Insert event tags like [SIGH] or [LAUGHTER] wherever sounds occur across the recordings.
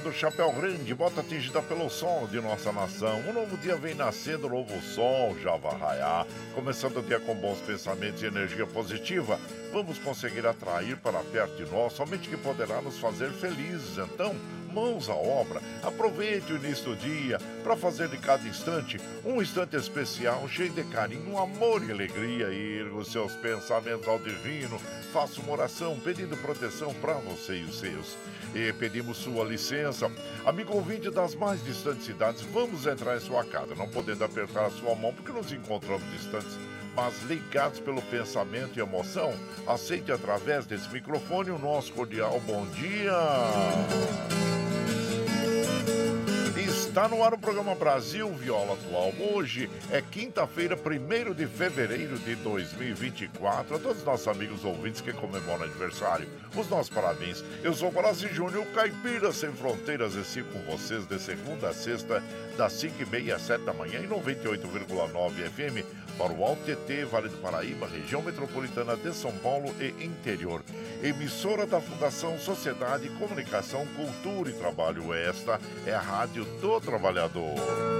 do Chapéu Grande, bota atingida pelo sol de nossa nação. Um novo dia vem nascendo, um novo sol já vai raiar. Começando o dia com bons pensamentos e energia positiva, vamos conseguir atrair para perto de nós somente que poderá nos fazer felizes. Então, mãos à obra. Aproveite o início do dia para fazer de cada instante um instante especial, cheio de carinho, amor e alegria. Erga os seus pensamentos ao divino, faça uma oração pedindo proteção para você e os seus. E pedimos sua licença. Amigo ouvinte das mais distantes cidades, vamos entrar em sua casa, não podendo apertar a sua mão porque nos encontramos distantes mas ligados pelo pensamento e emoção, aceite através desse microfone o nosso cordial bom dia. Está no ar o programa Brasil Viola Atual. Hoje é quinta-feira, 1 de fevereiro de 2024. A todos os nossos amigos ouvintes que comemoram aniversário, os nossos parabéns. Eu sou Horácio Júnior, Caipira Sem Fronteiras, e com vocês de segunda a sexta, das 5h30 às 7 da manhã, em 98,9 FM, para o Alto TT, Vale do Paraíba, região metropolitana de São Paulo e interior. Emissora da Fundação Sociedade, Comunicação, Cultura e Trabalho. Esta é a Rádio do Trabalhador.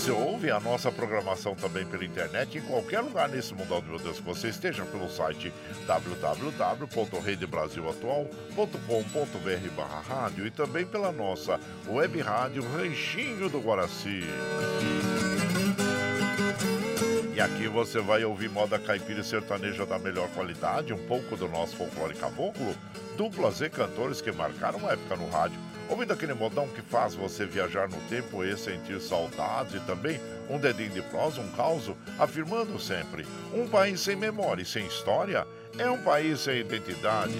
Você ouve a nossa programação também pela internet em qualquer lugar nesse mundo, meu Deus, que você esteja pelo site www.redebrasilatual.com.br barra rádio e também pela nossa web rádio Ranchinho do Guaraci. E aqui você vai ouvir moda caipira e sertaneja da melhor qualidade, um pouco do nosso folclore caboclo, duplas e cantores que marcaram uma época no rádio. Ouvindo aquele modão que faz você viajar no tempo e sentir saudades e também um dedinho de prosa, um caos, afirmando sempre: um país sem memória e sem história é um país sem identidade.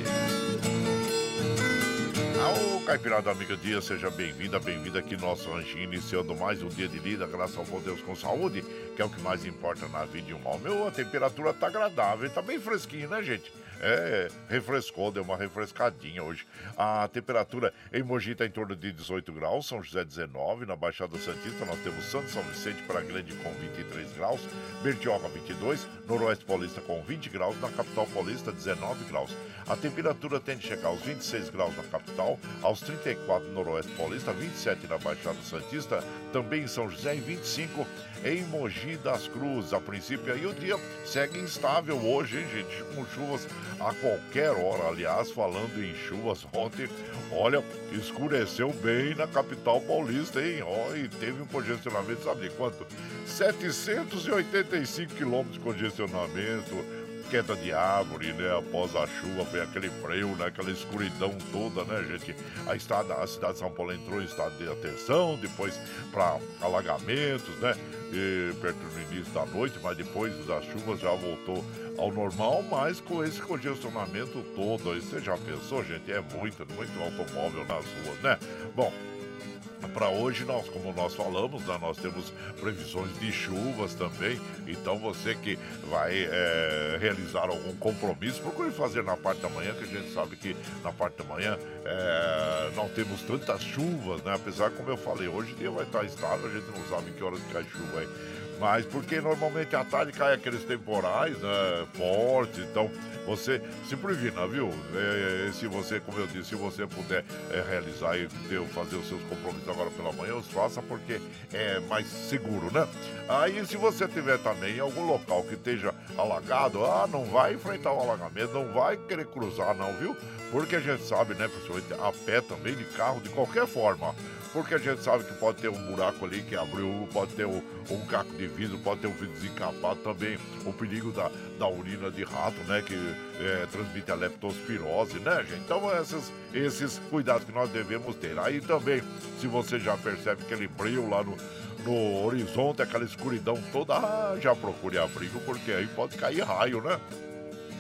Ô, Caipirada Amiga Dia, seja bem-vinda, bem-vinda aqui no nosso ranchinho, iniciando mais um dia de vida, graças ao bom Deus com saúde, que é o que mais importa na vida de um homem. a temperatura tá agradável, tá bem fresquinho, né, gente? É, refrescou, deu uma refrescadinha hoje. A temperatura em Mogi está em torno de 18 graus, São José 19, na Baixada Santista nós temos Santo São Vicente para Grande com 23 graus, Bertioga 22, Noroeste Paulista com 20 graus, na capital paulista 19 graus. A temperatura tende a chegar aos 26 graus na capital, aos 34 no Noroeste Paulista, 27 na Baixada Santista, também em São José e 25 em Mogi das Cruzes. A princípio aí o dia segue instável hoje, hein, gente? Com chuvas a qualquer hora. Aliás, falando em chuvas, ontem, olha, escureceu bem na capital paulista, hein? Ó, e teve um congestionamento, sabe de quanto? 785 quilômetros de congestionamento queda de árvore, né? Após a chuva, foi aquele breu, né? Aquela escuridão toda, né, gente? A, estrada, a cidade de São Paulo entrou em estado de atenção, depois para alagamentos, né? E, perto do início da noite, mas depois das chuvas já voltou ao normal, mas com esse congestionamento todo aí, você já pensou, gente? É muito, muito automóvel nas ruas, né? Bom, para hoje, nós, como nós falamos, né, nós temos previsões de chuvas também. Então você que vai é, realizar algum compromisso, procure fazer na parte da manhã, que a gente sabe que na parte da manhã é, não temos tantas chuvas, né? Apesar, como eu falei, hoje o dia vai estar estável, a gente não sabe que horas que cai chuva aí. Mas porque normalmente à tarde cai aqueles temporais, né? Fortes, então você se previna, viu? É, é, se você, como eu disse, se você puder é, realizar e ter, fazer os seus compromissos agora pela manhã, os faça porque é mais seguro, né? Aí se você tiver também em algum local que esteja alagado, ah, não vai enfrentar o alagamento, não vai querer cruzar não, viu? Porque a gente sabe, né, principalmente a pé também, de carro, de qualquer forma porque a gente sabe que pode ter um buraco ali que abriu, pode ter um, um caco de vidro, pode ter um vidro desencapado também, o perigo da, da urina de rato, né, que é, transmite a leptospirose, né, gente? Então, esses, cuidados que nós devemos ter. Aí também, se você já percebe aquele brilho lá no, no horizonte, aquela escuridão toda, ah, já procure abrigo, porque aí pode cair raio, né?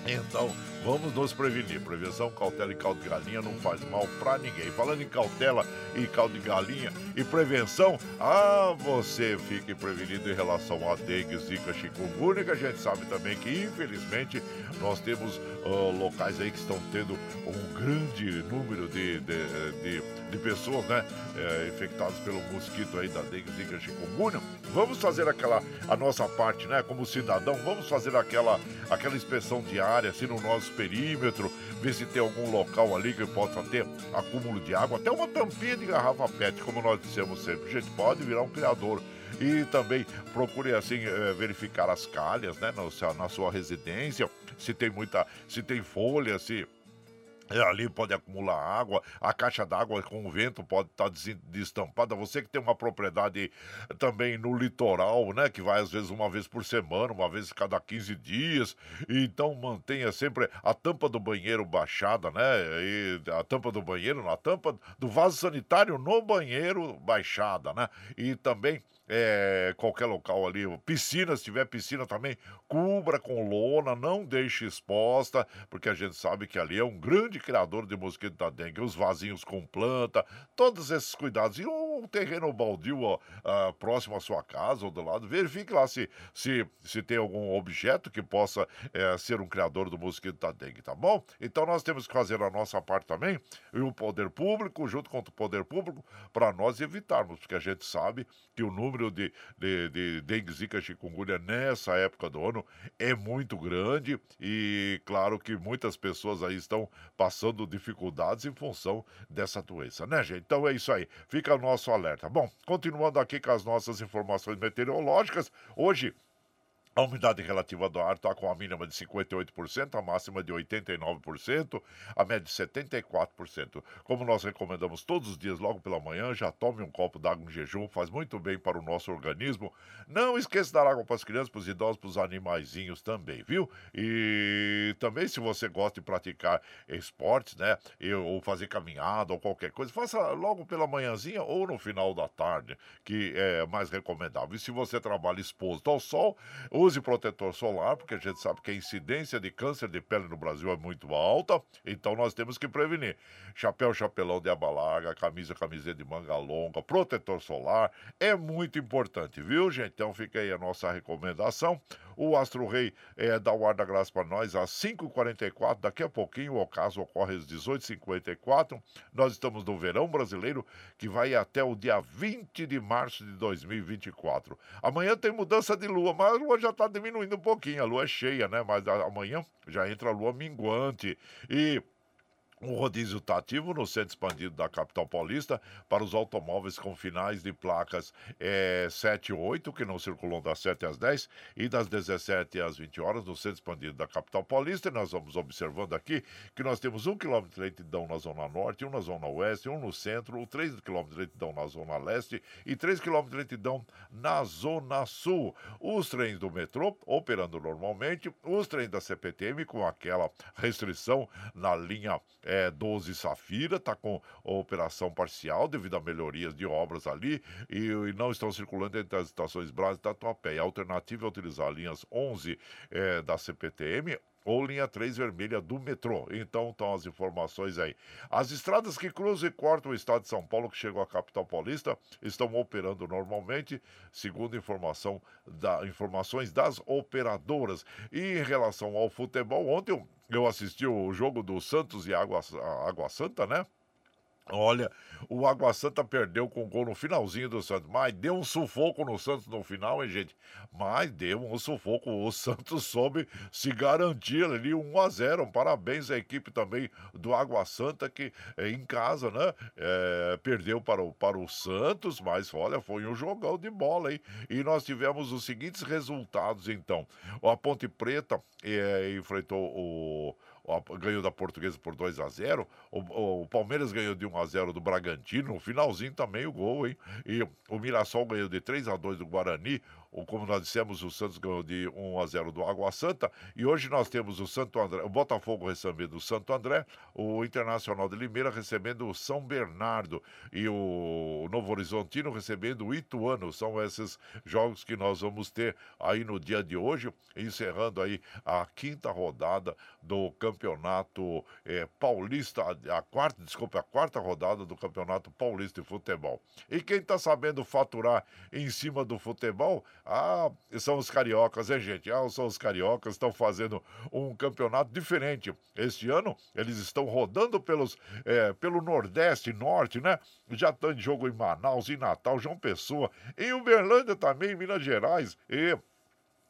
Então, vamos nos prevenir. Prevenção, cautela e caldo de galinha não faz mal pra ninguém. Falando em cautela e caldo de galinha e prevenção, ah, você fique prevenido em relação a dengue, zika, chikungunya, que a gente sabe também que, infelizmente, nós temos uh, locais aí que estão tendo um grande número de, de, de, de pessoas, né, é, infectadas pelo mosquito aí da dengue, zika, chikungunya. Vamos fazer aquela, a nossa parte, né, como cidadão, vamos fazer aquela, aquela inspeção diária, assim, no nosso perímetro, ver se tem algum local ali que possa ter acúmulo de água, até uma tampinha de garrafa PET, como nós dissemos sempre. A gente pode virar um criador e também procure assim eh, verificar as calhas, né, na sua residência, se tem muita, se tem folha, se é, ali pode acumular água, a caixa d'água com o vento pode estar tá destampada. Você que tem uma propriedade também no litoral, né? Que vai às vezes uma vez por semana, uma vez cada 15 dias. Então mantenha sempre a tampa do banheiro baixada, né? E a tampa do banheiro, a tampa do vaso sanitário no banheiro baixada, né? E também é, qualquer local ali, piscina, se tiver piscina também, cubra com lona, não deixe exposta, porque a gente sabe que ali é um grande criador de mosquito da dengue, os vasinhos com planta, todos esses cuidados. E um terreno baldio ó, uh, próximo à sua casa ou do lado, verifique lá se, se, se tem algum objeto que possa é, ser um criador do mosquito da dengue, tá bom? Então nós temos que fazer a nossa parte também, e o poder público, junto com o poder público, para nós evitarmos, porque a gente sabe que o número número de, de, de dengue, zika, chikungunya nessa época do ano é muito grande e claro que muitas pessoas aí estão passando dificuldades em função dessa doença, né, gente? Então é isso aí, fica o nosso alerta. Bom, continuando aqui com as nossas informações meteorológicas, hoje a umidade relativa do ar está com a mínima de 58%, a máxima de 89%, a média de 74%. Como nós recomendamos todos os dias, logo pela manhã, já tome um copo d'água em jejum, faz muito bem para o nosso organismo. Não esqueça de dar água para as crianças, para os idosos, para os animaizinhos também, viu? E também, se você gosta de praticar esportes, né, ou fazer caminhada ou qualquer coisa, faça logo pela manhãzinha ou no final da tarde, que é mais recomendável. E se você trabalha exposto ao sol, Use protetor solar, porque a gente sabe que a incidência de câncer de pele no Brasil é muito alta, então nós temos que prevenir. Chapéu, chapelão de aba larga, camisa, camiseta de manga longa, protetor solar, é muito importante, viu, gente? Então fica aí a nossa recomendação. O Astro Rei é, dá o ar da graça para nós às 5h44. Daqui a pouquinho o ocaso ocorre às 18h54. Nós estamos no verão brasileiro que vai até o dia 20 de março de 2024. Amanhã tem mudança de lua, mas a lua já está diminuindo um pouquinho. A lua é cheia, né? Mas amanhã já entra a lua minguante. E O rodízio está ativo no centro expandido da capital paulista para os automóveis com finais de placas é, 7 e 8, que não circulam das 7 às 10 e das 17 às 20 horas no centro expandido da capital paulista. E nós vamos observando aqui que nós temos um quilômetro de lentidão na zona norte, um na zona oeste, um no centro, 3 quilômetros de lentidão na zona leste e 3 quilômetros de lentidão na zona sul. Os trens do metrô operando normalmente, os trens da CPTM com aquela restrição na linha é, 12 Safira está com operação parcial devido a melhorias de obras ali e, e não estão circulando entre as estações Brás e Tatuapé. A alternativa é utilizar linhas 11 é, da CPTM ou linha 3 vermelha do metrô. Então estão as informações aí. As estradas que cruzam e cortam o estado de São Paulo, que chegou à capital paulista, estão operando normalmente, segundo informação da, informações das operadoras. E em relação ao futebol, ontem eu assisti o jogo do Santos e Água, Água Santa, né? Olha, o Água Santa perdeu com gol no finalzinho do Santos, mas deu um sufoco no Santos no final, hein, gente? Mas deu um sufoco. O Santos soube se garantir ali 1 a 0 Parabéns à equipe também do Água Santa, que é, em casa, né? É, perdeu para o, para o Santos, mas olha, foi um jogão de bola, hein? E nós tivemos os seguintes resultados, então. A Ponte Preta é, enfrentou o ganhou da Portuguesa por 2 a 0 o, o, Palmeiras ganhou de 1 a 0 do Bragantino, no finalzinho também o gol, hein? E o Mirassol ganhou de 3 a 2 do Guarani, ou como nós dissemos, o Santos ganhou de 1 a 0 do Água Santa. E hoje nós temos o Santo André, o Botafogo recebendo o Santo André, o Internacional de Limeira recebendo o São Bernardo e o Novo Horizontino recebendo o Ituano. São esses jogos que nós vamos ter aí no dia de hoje, encerrando aí a quinta rodada do Campeonato é, Paulista, a quarta, desculpa, a quarta rodada do Campeonato Paulista de Futebol. E quem está sabendo faturar em cima do futebol ah, são os cariocas, hein, gente? Ah, são os cariocas, estão fazendo um campeonato diferente. Este ano, eles estão rodando pelos, é, pelo Nordeste, Norte, né? Já estão em jogo em Manaus, em Natal, João Pessoa, em Uberlândia também, em Minas Gerais. E é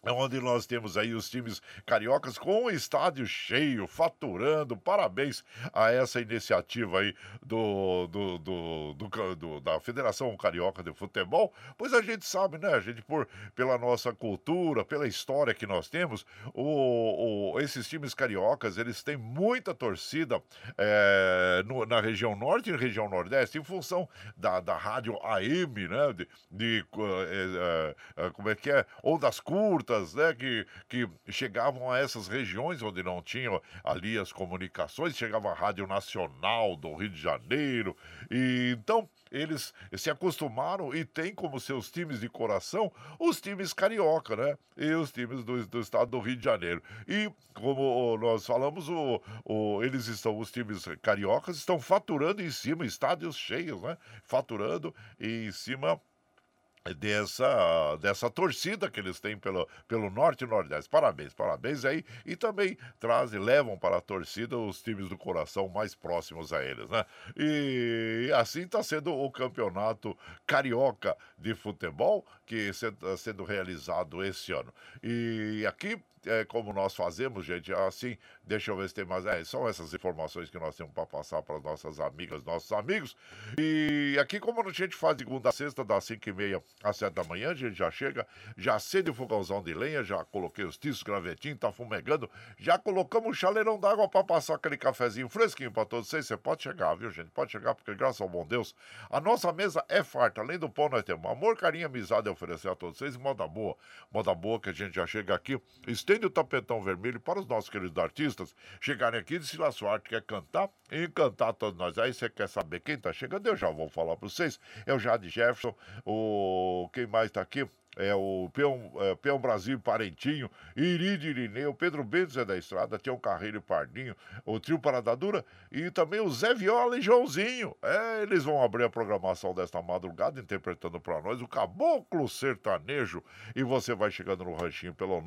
onde nós temos aí os times cariocas com o estádio cheio, faturando. Parabéns a essa iniciativa aí do, do, do, do, do da Federação Carioca de Futebol, pois a gente sabe, né, a gente, por, pela nossa cultura, pela história que nós temos, o, o esses times cariocas, eles têm muita torcida é, no, na região norte e região nordeste, em função da, da rádio AM, né, de, de é, é, como é que é, ou das curtas, né, que, que chegavam a essas regiões onde não tinham ali as comunicações, chegava a Rádio Nacional do Rio de Janeiro, e então eles se acostumaram e têm como seus times de coração os times carioca, né? E os times do, do estado do Rio de Janeiro. E como nós falamos, o, o, eles estão, os times cariocas estão faturando em cima, estádios cheios, né? Faturando em cima dessa, dessa torcida que eles têm pelo, pelo Norte e Nordeste. Parabéns, parabéns aí. E também trazem, levam para a torcida os times do coração mais próximos a eles, né? E assim está sendo o campeonato carioca de futebol que está sendo realizado esse ano. E aqui é, como nós fazemos, gente, assim, deixa eu ver se tem mais. É, são essas informações que nós temos para passar para as nossas amigas, nossos amigos. E aqui, como a gente faz de segunda a sexta, das 5 e meia às 7 da manhã, a gente já chega, já acende o fogãozão de lenha, já coloquei os tiços, gravetinho, tá fumegando, já colocamos o chaleirão d'água para passar aquele cafezinho fresquinho para todos vocês. Você pode chegar, viu, gente? Pode chegar, porque graças ao bom Deus, a nossa mesa é farta. Além do pão, nós temos amor, carinho, amizade oferecer a todos vocês, moda boa. Moda boa que a gente já chega aqui estende o tapetão vermelho para os nossos queridos artistas chegarem aqui de se a sua arte quer cantar e encantar todos nós. Aí você quer saber quem está chegando? Eu já vou falar para vocês. É o Jade Jefferson, o quem mais está aqui? É, o Peão, é, Peão Brasil Parentinho, Iride Irineu, Pedro Bento Zé da Estrada, Tião Carreiro e Pardinho, o Trio Paradadura e também o Zé Viola e Joãozinho. É, eles vão abrir a programação desta madrugada interpretando para nós o Caboclo Sertanejo e você vai chegando no ranchinho pelo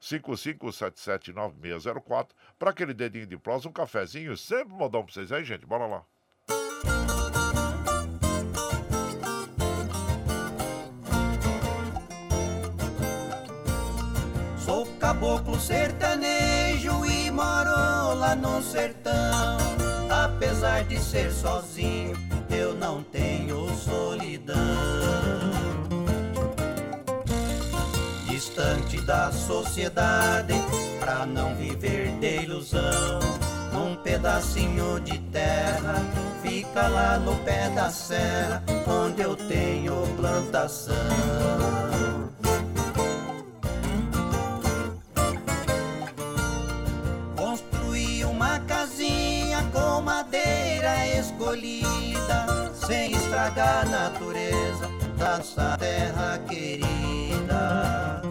955779604 para aquele dedinho de prosa, um cafezinho, sempre modão para vocês aí, gente. Bora lá. Caboclo sertanejo e moro lá no sertão. apesar de ser sozinho, eu não tenho solidão. Distante da sociedade, pra não viver de ilusão. Num pedacinho de terra, fica lá no pé da serra, onde eu tenho plantação. Escolhida, sem estragar a natureza dessa terra querida.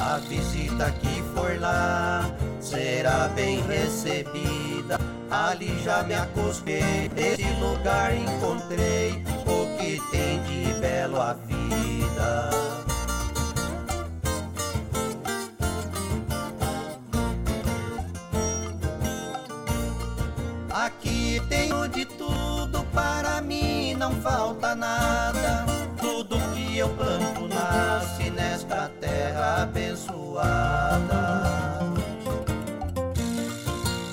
A visita que for lá será bem recebida. Ali já me acostei, nesse lugar encontrei o que tem de belo a vida. Para mim não falta nada. Tudo que eu planto nasce nesta terra abençoada.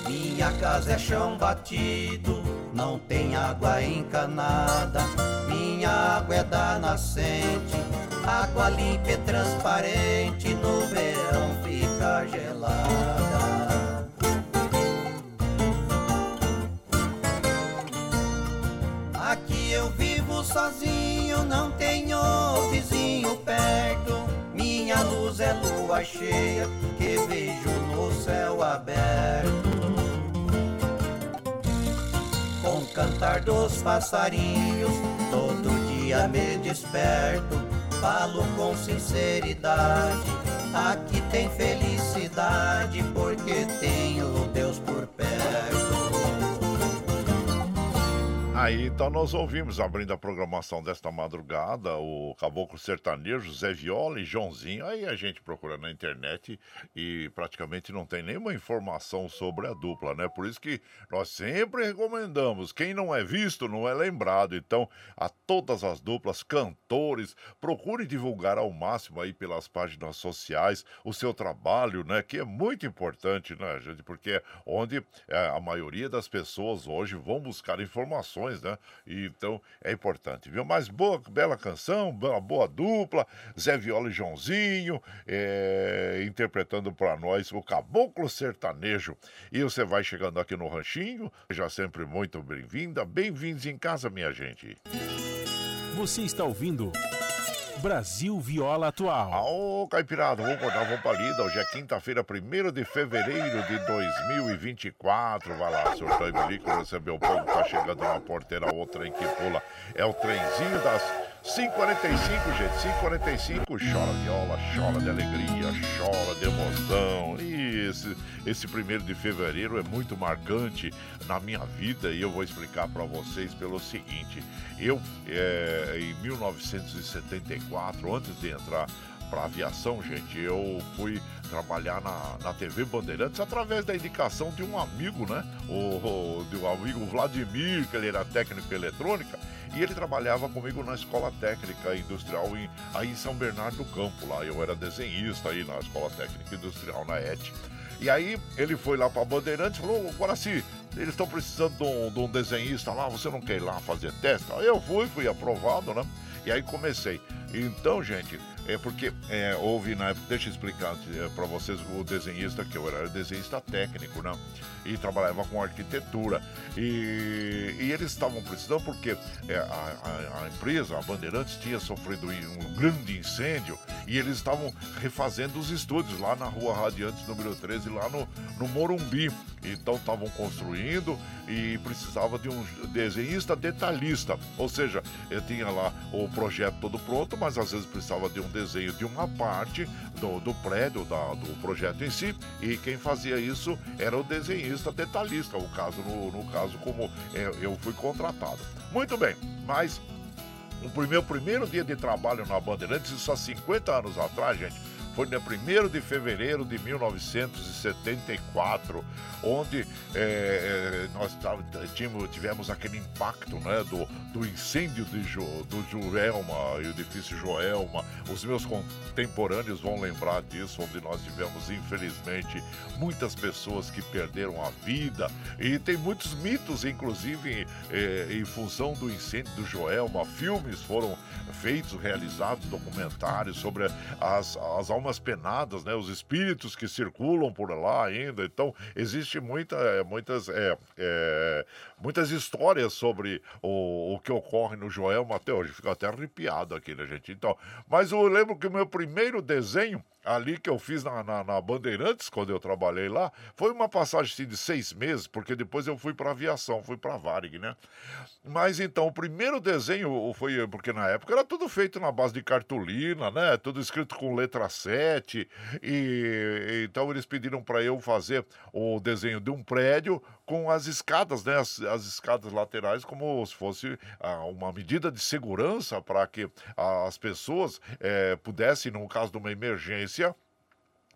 Minha casa é chão batido, não tem água encanada. Minha água é da nascente, água limpa e transparente. No verão fica gelada. Sozinho, não tenho vizinho perto. Minha luz é lua cheia que vejo no céu aberto. Com cantar dos passarinhos, todo dia me desperto. Falo com sinceridade, aqui tem felicidade, porque tenho Deus por perto. Aí então nós ouvimos, abrindo a programação desta madrugada, o Caboclo Sertanejo, Zé Viola e Joãozinho. Aí a gente procura na internet e praticamente não tem nenhuma informação sobre a dupla, né? Por isso que nós sempre recomendamos, quem não é visto não é lembrado. Então, a todas as duplas, cantores, procure divulgar ao máximo aí pelas páginas sociais o seu trabalho, né? Que é muito importante, né, gente? Porque é onde é, a maioria das pessoas hoje vão buscar informações canções, né? E, então é importante, viu? Mas boa, bela canção, boa, boa dupla, Zé Viola e Joãozinho, é, interpretando para nós o Caboclo Sertanejo. E você vai chegando aqui no Ranchinho, já sempre muito bem-vinda, bem-vindos em casa, minha gente. Você está ouvindo. Brasil Viola Atual. Ô, Caipirada, vamos acordar, vamos pra lida. Hoje é quinta-feira, 1 de fevereiro de 2024. Vai lá, surtou e bilico, recebeu o povo, tá chegando uma porteira, outra em que pula. É o trenzinho das 5h45, gente. 5h45, chora viola, chora de alegria, chora de emoção. E esse, esse primeiro de fevereiro é muito marcante na minha vida e eu vou explicar para vocês pelo seguinte. Eu, é, em 1974, antes de entrar para aviação, gente, eu fui trabalhar na, na TV Bandeirantes através da indicação de um amigo, né? O, o, de um amigo Vladimir, que ele era técnico em eletrônica, e ele trabalhava comigo na escola técnica industrial em, aí em São Bernardo do Campo, lá. Eu era desenhista aí na escola técnica industrial na ET. E aí ele foi lá para Bandeirantes e falou: Guaraci, eles estão precisando de um, de um, desenhista lá, você não quer ir lá fazer teste? Aí eu fui, fui aprovado, né? E aí comecei. Então, gente, é porque é, houve na época, deixa eu explicar é, para vocês o desenhista que eu era desenhista técnico, né? E trabalhava com arquitetura. E, e eles estavam precisando porque é, a, a, a, empresa, a Bandeirantes, tinha sofrido um grande incêndio e eles estavam refazendo os estúdios lá na rua Radiantes, número 13, lá no, no Morumbi. Então estavam construindo e precisava de um desenhista detalhista. Ou seja, eu tinha lá o projeto todo pronto, mas às vezes precisava de um desenho de uma parte do, do prédio, da, do projeto em si, e quem fazia isso era o desenhista detalhista, o caso, no, no caso, como é, eu fui contratado. Muito bem, mas o meu primeiro dia de trabalho na Bandeirantes, isso há 50 anos atrás, gente, foi no 1 de fevereiro de 1974, onde é, nós tínhamos, tivemos aquele impacto né, do, do incêndio de jo, do Joelma o edifício Joelma. Os meus contemporâneos vão lembrar disso, onde nós tivemos, infelizmente, muitas pessoas que perderam a vida. E tem muitos mitos, inclusive, é, em função do incêndio do Joelma. Filmes foram feitos, realizados, documentários sobre as, as almas penadas, né, os espíritos que circulam por lá ainda. Então, existe muita, muitas, é, é, muitas histórias sobre o, o que ocorre no Joelma até hoje. Fico até arrepiado aqui, né, gente? Então, mas eu lembro que o meu primeiro desenho ali que eu fiz na, na, na, Bandeirantes, quando eu trabalhei lá, foi uma passagem assim, de seis meses, porque depois eu fui para aviação, fui para Varig, né? Mas então, o primeiro desenho foi, porque na época era tudo feito na base de cartolina, né? Tudo escrito com letra 7, e então eles pediram para eu fazer o desenho de um prédio com as escadas, né? As, as escadas laterais, como se fosse ah, uma medida de segurança para que as pessoas eh, pudessem, no caso de uma emergência,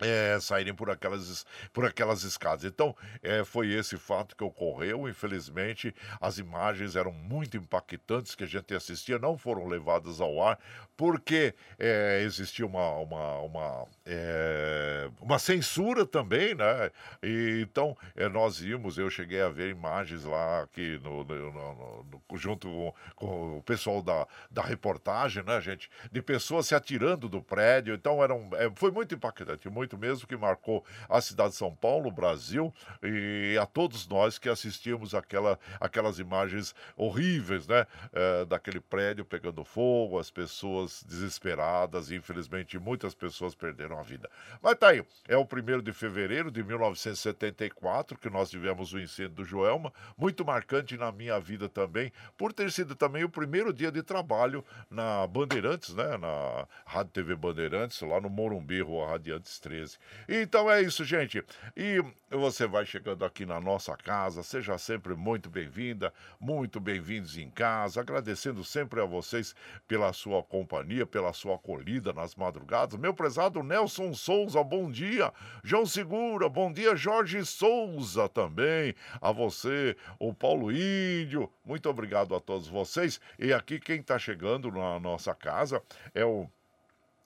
é, saírem por aquelas, por aquelas escadas. Então, é, foi esse fato que ocorreu. Infelizmente, as imagens eram muito impactantes que a gente assistia, não foram levadas ao ar, porque é, existia uma, uma, uma, é, uma censura também, né? E, então, é, nós vimos, eu cheguei a ver imagens lá aqui no, no, no, no junto com, com, o pessoal da, da reportagem, né, gente? De pessoas se atirando do prédio. Então, era um, é, foi muito impactante, muito mesmo, que marcou a cidade de São Paulo, o Brasil, e a todos nós que assistimos aquela, aquelas imagens horríveis, né? É, daquele prédio pegando fogo, as pessoas desesperadas, infelizmente muitas pessoas perderam a vida. Mas tá aí, é o primeiro de fevereiro de 1974 que nós tivemos o incêndio do Joelma, muito marcante na minha vida também, por ter sido também o primeiro dia de trabalho na Bandeirantes, né? Na Rádio TV Bandeirantes, lá no Morumbi, Rua Radiantes 13. Então é isso, gente. E você vai chegando aqui na nossa casa, seja sempre muito bem-vinda, muito bem-vindos em casa, agradecendo sempre a vocês pela sua companhia, pela sua acolhida nas madrugadas. Meu prezado Nelson Souza, bom dia. João Segura, bom dia. Jorge Souza também. A você, o Paulo Índio, muito obrigado a todos vocês. E aqui quem está chegando na nossa casa é o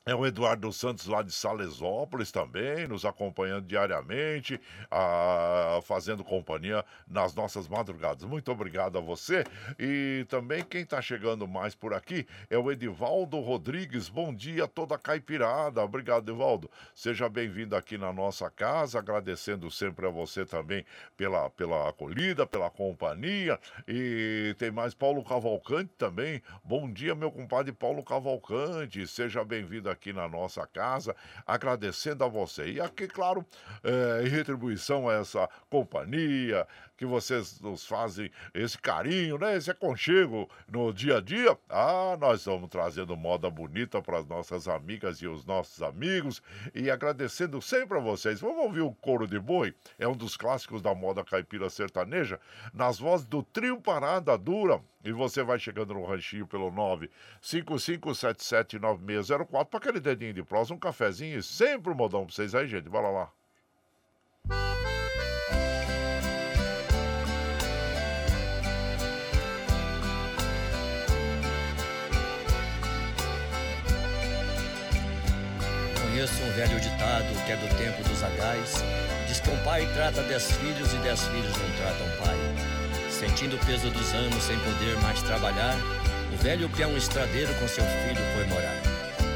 é o Eduardo Santos lá de Salesópolis também, nos acompanhando diariamente, a, fazendo companhia nas nossas madrugadas. Muito obrigado a você. E também quem está chegando mais por aqui é o Edivaldo Rodrigues. Bom dia, toda caipirada. Obrigado, Edivaldo. Seja bem-vindo aqui na nossa casa, agradecendo sempre a você também pela, pela acolhida, pela companhia. E tem mais Paulo Cavalcante também. Bom dia, meu compadre Paulo Cavalcante. Seja bem-vindo aqui na nossa casa, agradecendo a você. E aqui, claro, é, em retribuição a essa companhia, que vocês nos fazem esse carinho, né? Esse aconchego no dia a dia. Ah, nós estamos trazendo moda bonita para as nossas amigas e os nossos amigos e agradecendo sempre a vocês. Vamos ouvir o Coro de Boi? É um dos clássicos da moda caipira sertaneja, nas vozes do Trio Parada Dura. E você vai chegando no ranchinho pelo 955779604 para aquele dedinho de prosa, um cafezinho e sempre um modão para vocês aí, gente. Bora lá. Conheço um velho ditado que é do tempo dos agais. Diz que um pai trata dez filhos e dez filhos não tratam pai. Sentindo o peso dos anos sem poder mais trabalhar, o velho peão estradeiro com seu filho foi morar.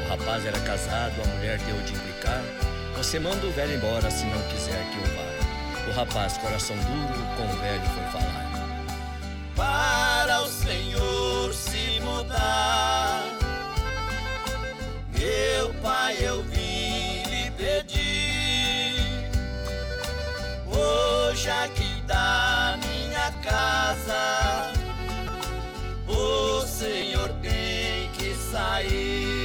O rapaz era casado, a mulher deu de implicar. Você manda o velho embora se não quiser que eu vá. O rapaz, coração duro, com o velho foi falar. Aqui da minha casa. O Senhor tem que sair.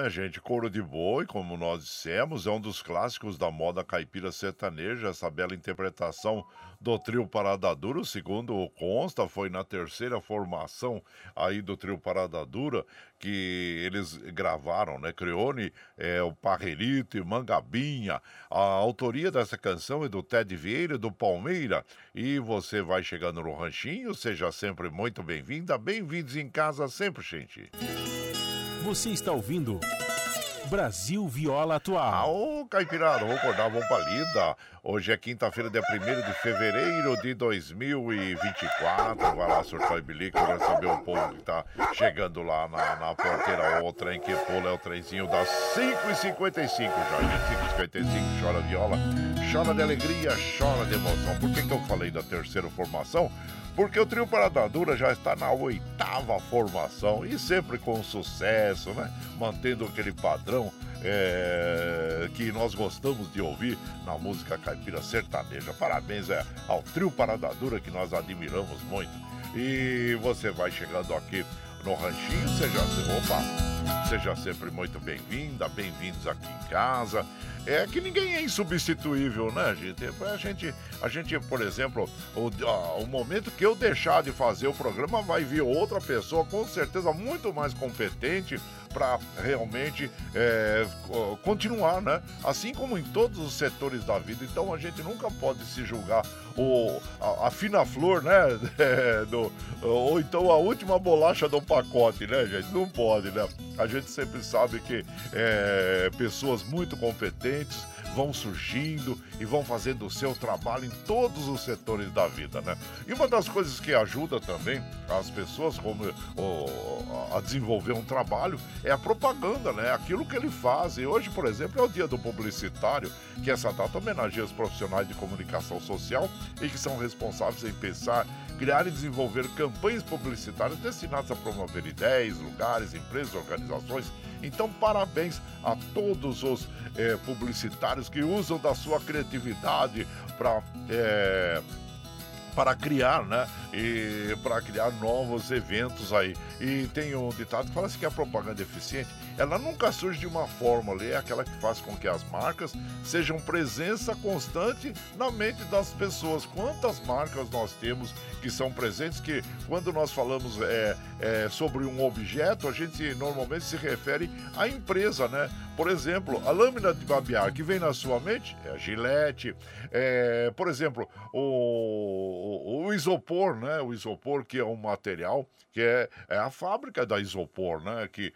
Né, gente? Couro de Boi, como nós dissemos, é um dos clássicos da moda caipira sertaneja, essa bela interpretação do trio Parada Dura, segundo o consta, foi na terceira formação aí do trio Parada Dura que eles gravaram, né? Creone, é, o Parrerito e Mangabinha. A autoria dessa canção é do Ted Vieira, do Palmeira. E você vai chegando no ranchinho, seja sempre muito bem-vinda, bem-vindos em casa sempre, gente. Você está ouvindo Brasil Viola Atual. Ô, Caipirada, vamos acordar, vamos pra lida. Hoje é quinta-feira, dia 1 de fevereiro de 2024. Vai lá, surtar e bilico, receber o povo que tá chegando lá na, na porteira. O trem que pula é o trenzinho das 5h55 já. Gente, 5h55, chora viola, chora de alegria, chora de emoção. Por que, que eu falei da terceira formação? porque o trio Parada Dura já está na oitava formação e sempre com sucesso, né? Mantendo aquele padrão é, que nós gostamos de ouvir na música caipira sertaneja. Parabéns é, ao trio Parada Dura que nós admiramos muito. E você vai chegando aqui no Ranchinho, seja, opa, seja sempre muito bem-vinda, bem-vindos aqui em casa é que ninguém é insubstituível, né, gente? A gente, a gente por exemplo, o, o momento que eu deixar de fazer o programa, vai vir outra pessoa, com certeza muito mais competente, para realmente é, continuar, né? Assim como em todos os setores da vida. Então a gente nunca pode se julgar o, a, a fina flor, né? [LAUGHS] É, do, ou então a última bolacha do pacote, né, gente? Não pode, né? A gente sempre sabe que é, pessoas muito competentes vão surgindo e vão fazendo o seu trabalho em todos os setores da vida, né? E uma das coisas que ajuda também as pessoas como, a desenvolver um trabalho é a propaganda, né? Aquilo que ele faz. E hoje, por exemplo, é o dia do publicitário, que essa data homenageia os profissionais de comunicação social e que são responsáveis em pensar, criar e desenvolver campanhas publicitárias destinadas a promover ideias, lugares, empresas, organizações então, parabéns a todos os é, publicitários que usam da sua criatividade para. É, para criar, né? E para criar novos eventos aí. E tem um ditado que fala assim que a propaganda eficiente, ela nunca surge de uma fórmula, é aquela que faz com que as marcas sejam presença constante na mente das pessoas. Quantas marcas nós temos que são presentes que quando nós falamos é, é, sobre um objeto, a gente normalmente se refere à empresa, né? Por exemplo, a lâmina de babear que vem na sua mente é a Gillette. É, por exemplo, o, o, isopor, né? O isopor que é um material que é, é a fábrica da isopor, né? Que,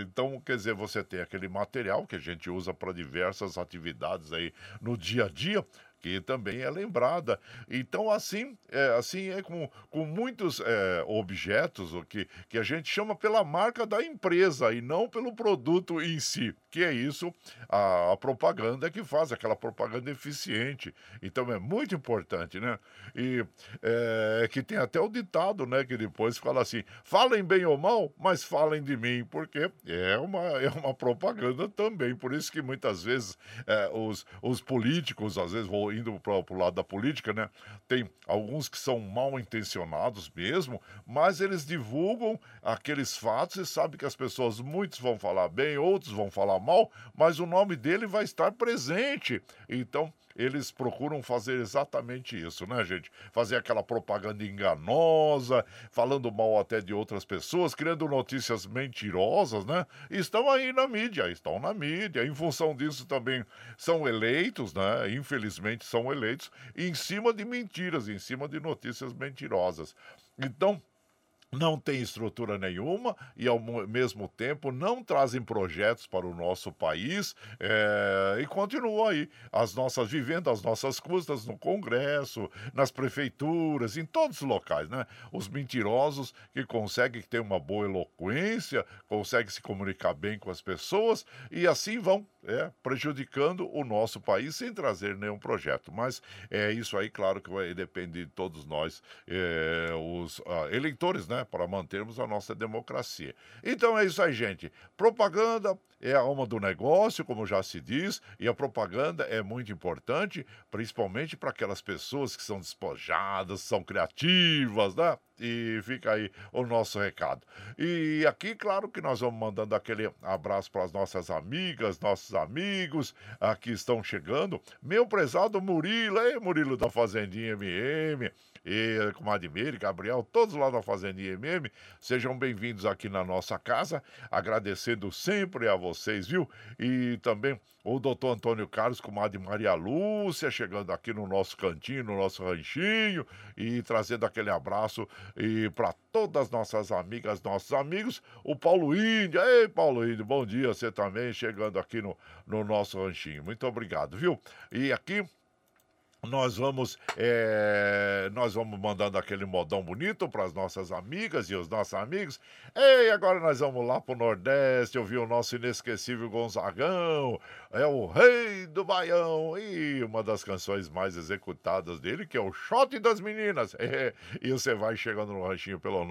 então, quer dizer, você tem aquele material que a gente usa para diversas atividades aí no dia a dia que também é lembrada. Então, assim é, assim é com, com muitos é, objetos o que, que a gente chama pela marca da empresa e não pelo produto em si, que é isso, a, a propaganda que faz, aquela propaganda eficiente. Então, é muito importante, né? E é, que tem até o ditado, né, que depois fala assim, falem bem ou mal, mas falem de mim, porque é uma, é uma propaganda também. Por isso que muitas vezes é, os, os políticos, às vezes, vão indo para o lado da política, né? Tem alguns que são mal intencionados mesmo, mas eles divulgam aqueles fatos e sabe que as pessoas, muitos vão falar bem, outros vão falar mal, mas o nome dele vai estar presente. Então, eles procuram fazer exatamente isso, né, gente? Fazer aquela propaganda enganosa, falando mal até de outras pessoas, criando notícias mentirosas, né? estão aí na mídia, estão na mídia. Em função disso também são eleitos, né? Infelizmente são eleitos em cima de mentiras, em cima de notícias mentirosas. Então, não tem estrutura nenhuma e, ao mesmo tempo, não trazem projetos para o nosso país é, e continuam aí as nossas vivendo as nossas custas no Congresso, nas prefeituras, em todos os locais, né? Os mentirosos que conseguem ter uma boa eloquência, conseguem se comunicar bem com as pessoas e assim vão é, prejudicando o nosso país sem trazer nenhum projeto. Mas é isso aí, claro que vai depender de todos nós, é, os ah, eleitores, né, para mantermos a nossa democracia. Então é isso aí, gente. Propaganda é a alma do negócio, como já se diz, e a propaganda é muito importante, principalmente para aquelas pessoas que são despojadas, são criativas, né? E fica aí o nosso recado. E aqui, claro que nós vamos mandando aquele abraço para as nossas amigas, nossos amigos aqui estão chegando. Meu prezado Murilo, Murilo da Fazendinha MM e comadre Meire, Gabriel, todos lá da Fazendinha MM, sejam bem-vindos aqui na nossa casa, agradecendo sempre a vocês, viu? E também o doutor Antônio Carlos, comadre Maria Lúcia, chegando aqui no nosso cantinho, no nosso ranchinho, e trazendo aquele abraço e para todas as nossas amigas, nossos amigos, o Paulo Índio, ei Paulo Índio, bom dia, você também chegando aqui no, no nosso ranchinho, muito obrigado, viu? E aqui nós vamos, é, nós vamos mandando aquele modão bonito para as nossas amigas e os nossos amigos. Ei, agora nós vamos lá para o Nordeste ouvir o nosso inesquecível Gonzagão. É o rei do Baião. E uma das canções mais executadas dele, que é o Shot das Meninas. É, [LAUGHS] e você vai chegando no ranchinho pelo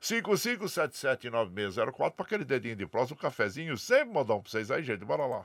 955779604 para aquele dedinho de próximo, um cafezinho. Sempre modão para vocês aí, gente. Bora lá.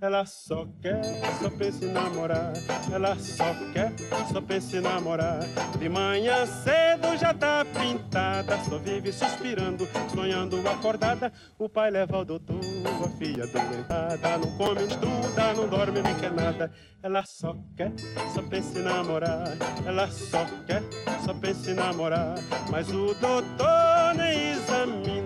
ela só quer, só pensa em namorar. Ela só quer, só pensa em namorar. De manhã cedo já tá pintada, só vive suspirando, sonhando acordada. O pai leva ao doutor, a filha doentada. Não come, não estuda, não dorme, nem quer nada. Ela só quer, só pensa em namorar. Ela só quer, só pensa em namorar. Mas o doutor nem examina,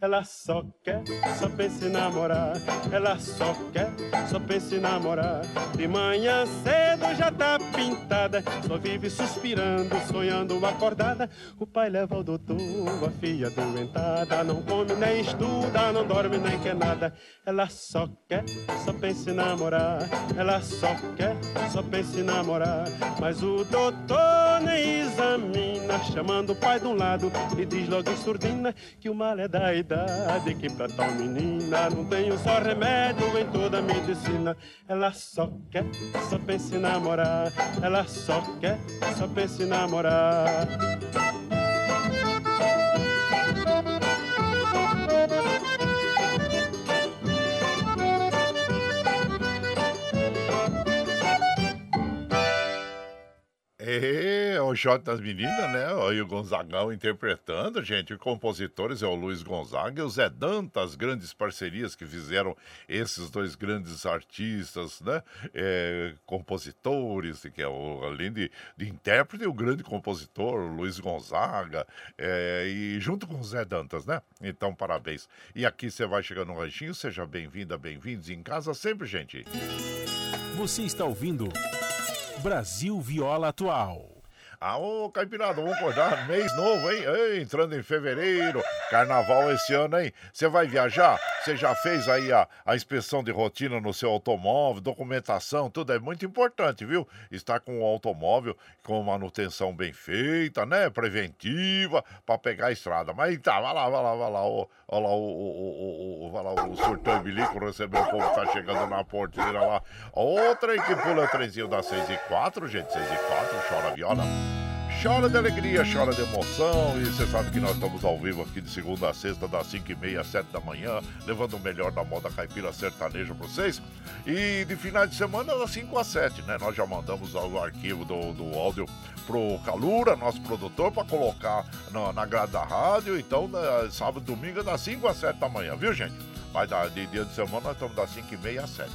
ela só quer, só pensa em namorar. Ela só quer, só pensa em namorar. De manhã cedo já tá pintada, só vive suspirando, sonhando acordada. O pai leva ao doutor, a filha doentada. Não come nem estuda, não dorme nem quer nada. Ela só quer, só pensa em namorar. Ela só quer, só pensa em namorar. Mas o doutor nem examina, chamando o pai de um lado e diz logo em surdina que o mal é da idade que pra tal menina não tenho só remédio em toda a medicina. Ela só quer, só pensa em namorar. Ela só quer, só pensa em namorar. É, o Shot das Meninas, né? O Gonzagão interpretando, gente. Os compositores é o Luiz Gonzaga e o Zé Dantas, grandes parcerias que fizeram esses dois grandes artistas, né? É, compositores, que é o, além de, de intérprete, o grande compositor, o Luiz Gonzaga, é, e junto com o Zé Dantas, né? Então, parabéns. E aqui você vai chegando no ranchinho, seja bem-vinda, bem-vindos em casa sempre, gente. Você está ouvindo. Brasil Viola Atual. Ah, ô Caipirada, vamos acordar, mês novo, hein? Ei, entrando em fevereiro, carnaval esse ano, hein? Você vai viajar? Você já fez aí a, a inspeção de rotina no seu automóvel, documentação, tudo é muito importante, viu? Estar com o automóvel com manutenção bem feita, né? Preventiva, para pegar a estrada. Mas tá, vai lá, vai lá, vai lá, ó, ó lá o, o, o, o, vai lá, o surtão bilico recebeu o povo que tá chegando na porteira lá. Outra que pula o trenzinho das 6 e 4, gente, 6 e 4, chora viola. Chora de alegria, chora de emoção. E você sabe que nós estamos ao vivo aqui de segunda a sexta, das 5 e meia às 7 da manhã, levando o melhor da moda caipira sertaneja para vocês. E de finais de semana, das 5 às 7, né? Nós já mandamos o arquivo do, do áudio pro Calura, nosso produtor, para colocar na, na grade da rádio. Então, né, sábado e domingo, das 5 às 7 da manhã, viu, gente? Mas de dia de semana, nós estamos das 5 e meia às 7.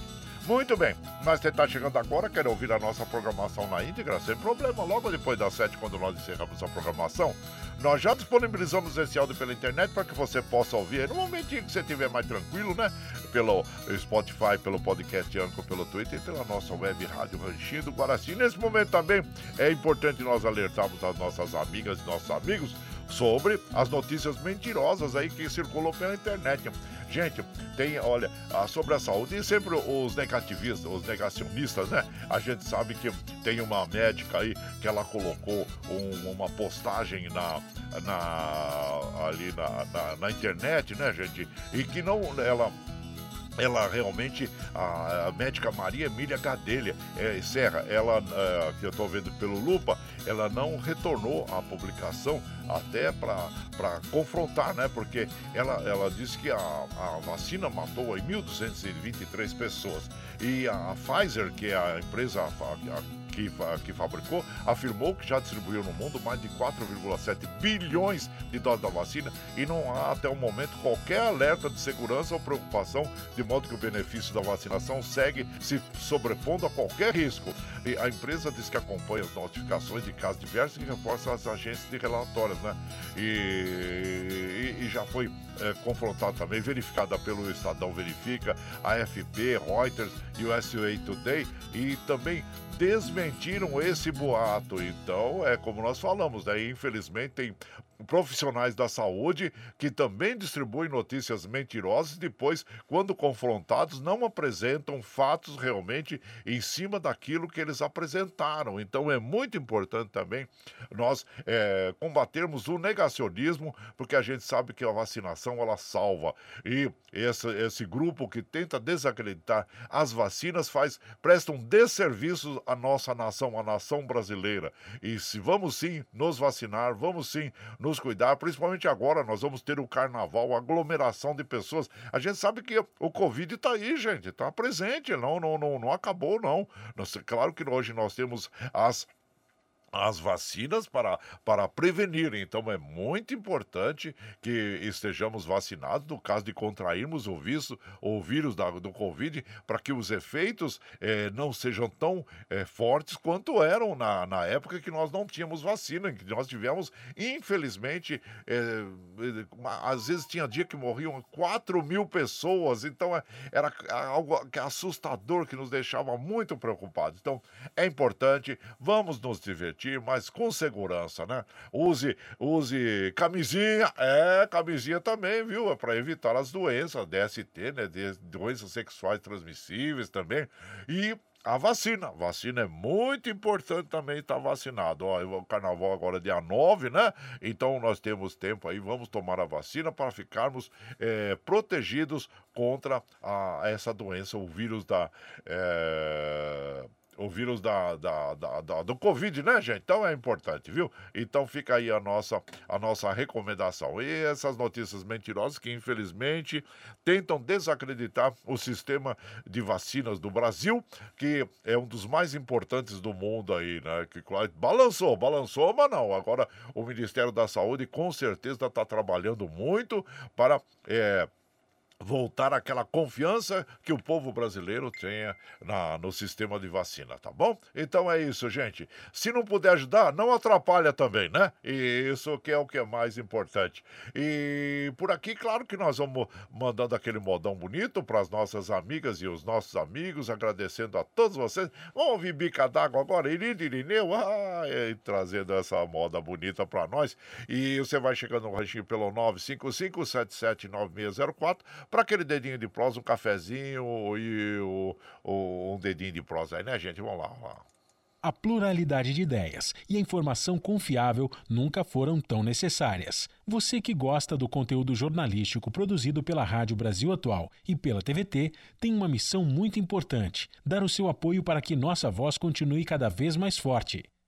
Muito bem, mas você está chegando agora, quer ouvir a nossa programação na íntegra? Sem problema, logo depois das 7, quando nós encerramos a programação, nós já disponibilizamos esse áudio pela internet para que você possa ouvir no momentinho que você estiver mais tranquilo, né? Pelo Spotify, pelo podcast Anco, pelo Twitter e pela nossa web rádio Ranchinho do Guaraci. Nesse momento também é importante nós alertarmos as nossas amigas e nossos amigos sobre as notícias mentirosas aí que circulam pela internet. Gente, tem, olha, sobre a saúde, sempre os negativistas, os negacionistas, né? A gente sabe que tem uma médica aí que ela colocou um, uma postagem na, na ali na, na, na internet, né, gente? E que não, ela ela realmente, a, a, médica Maria Emília Gadelha é, Serra, ela, é, que eu estou vendo pelo Lupa, ela não retornou à publicação até para confrontar, né? Porque ela, ela disse que a, a vacina matou aí 1.223 pessoas. E a Pfizer, que é a empresa a, que, que fabricou, afirmou que já distribuiu no mundo mais de 4,7 bilhões de doses da vacina e não há até o momento qualquer alerta de segurança ou preocupação, de modo que o benefício da vacinação segue se sobrepondo a qualquer risco. E a empresa diz que acompanha as notificações de casos diversos e reforça as agências de relatórios, né? E, e, e já foi é, confrontada também, verificada pelo Estadão Verifica, AFP, Reuters e o SUA Today, e também desmentiram esse boato. Então, é como nós falamos, né? Infelizmente tem profissionais da saúde que também distribuem notícias mentirosas e depois, quando confrontados, não apresentam fatos realmente em cima daquilo que eles apresentaram. Então é muito importante também nós é, combatermos o negacionismo, porque a gente sabe que a vacinação ela salva. E esse, esse grupo que tenta desacreditar as vacinas faz presta um desserviço à nossa nação, à nação brasileira. E se vamos sim nos vacinar, vamos sim nos cuidar, principalmente agora nós vamos ter o carnaval, aglomeração de pessoas. A gente sabe que o Covid está aí, gente, está presente, não, não, não, não acabou, não. Claro que hoje nós temos as as vacinas para, para prevenir. Então é muito importante que estejamos vacinados no caso de contrairmos o vírus, o vírus da, do Covid, para que os efeitos eh, não sejam tão eh, fortes quanto eram na, na época que nós não tínhamos vacina, que nós tivemos, infelizmente, eh, às vezes tinha dia que morriam 4 mil pessoas, então era algo assustador que nos deixava muito preocupados. Então é importante, vamos nos divertir mas com segurança, né? Use, use camisinha, é, camisinha também, viu? É para evitar as doenças, DST, né? Doenças sexuais transmissíveis também. E a vacina. Vacina é muito importante também estar vacinado. Ó, o carnaval agora é dia 9, né? Então nós temos tempo aí, vamos tomar a vacina para ficarmos é, protegidos contra a, essa doença, o vírus da. É o vírus da, da, da, da, do Covid, né, gente? Então é importante, viu? Então fica aí a nossa, a nossa recomendação. E essas notícias mentirosas que, infelizmente, tentam desacreditar o sistema de vacinas do Brasil, que é um dos mais importantes do mundo aí, né? Que balançou, balançou, mas não. Agora o Ministério da Saúde com certeza está trabalhando muito para. É, voltar aquela confiança que o povo brasileiro tenha na, no sistema de vacina, tá bom? Então é isso, gente. Se não puder ajudar, não atrapalha também, né? E isso que é o que é mais importante. E por aqui, claro que nós vamos mandando aquele modão bonito para as nossas amigas e os nossos amigos, agradecendo a todos vocês. Vamos ouvir bica d'água agora, Irine Irineu, ah, trazendo essa moda bonita para nós. E você vai chegando no ranchinho pelo 955 779604 para aquele dedinho de prosa, um cafezinho e o, o, um dedinho de prosa aí, né, gente? Vamos lá, vamos lá. A pluralidade de ideias e a informação confiável nunca foram tão necessárias. Você que gosta do conteúdo jornalístico produzido pela Rádio Brasil Atual e pela TVT tem uma missão muito importante: dar o seu apoio para que nossa voz continue cada vez mais forte.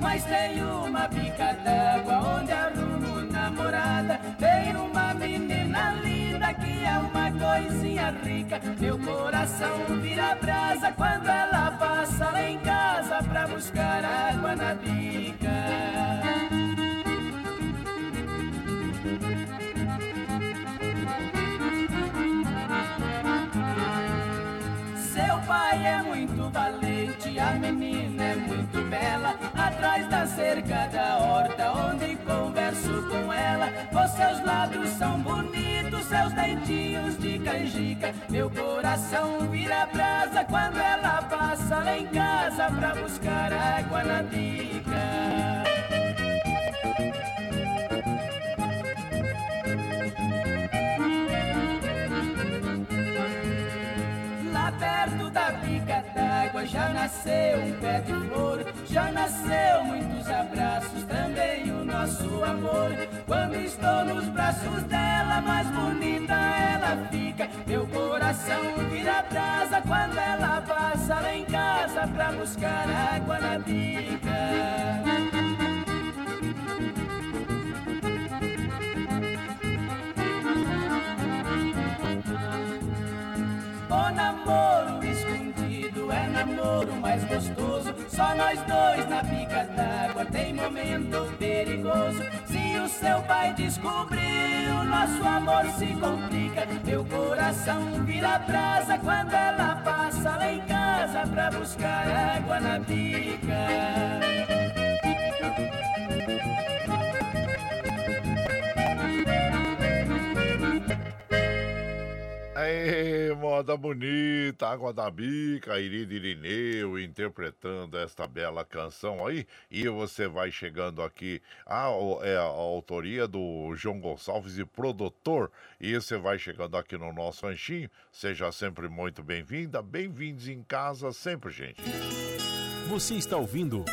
Mas tem uma bica d'água onde arrumo namorada. Tem uma menina linda que é uma coisinha rica. Meu coração vira brasa quando ela passa lá em casa pra buscar água na bica. Seu pai é muito valente, a menina. Atrás da cerca da horta, onde converso com ela. Os seus lábios são bonitos, seus dentinhos de canjica. Meu coração vira brasa quando ela passa lá em casa pra buscar água na bica. Já nasceu um pé de flor, já nasceu muitos abraços, também o nosso amor. Quando estou nos braços dela, mais bonita ela fica. Meu coração vira brasa quando ela passa lá em casa pra buscar água na bica. Namoro namoro mais gostoso. Só nós dois na pica d'água tem momento perigoso. Se o seu pai descobrir, o nosso amor se complica. Meu coração vira brasa quando ela passa lá em casa pra buscar água na pica. Aê, moda bonita, Água da Bica, Irida Irineu interpretando esta bela canção aí. E você vai chegando aqui, a, é a autoria do João Gonçalves e produtor. E você vai chegando aqui no nosso ranchinho. Seja sempre muito bem-vinda, bem-vindos em casa sempre, gente. Você está ouvindo.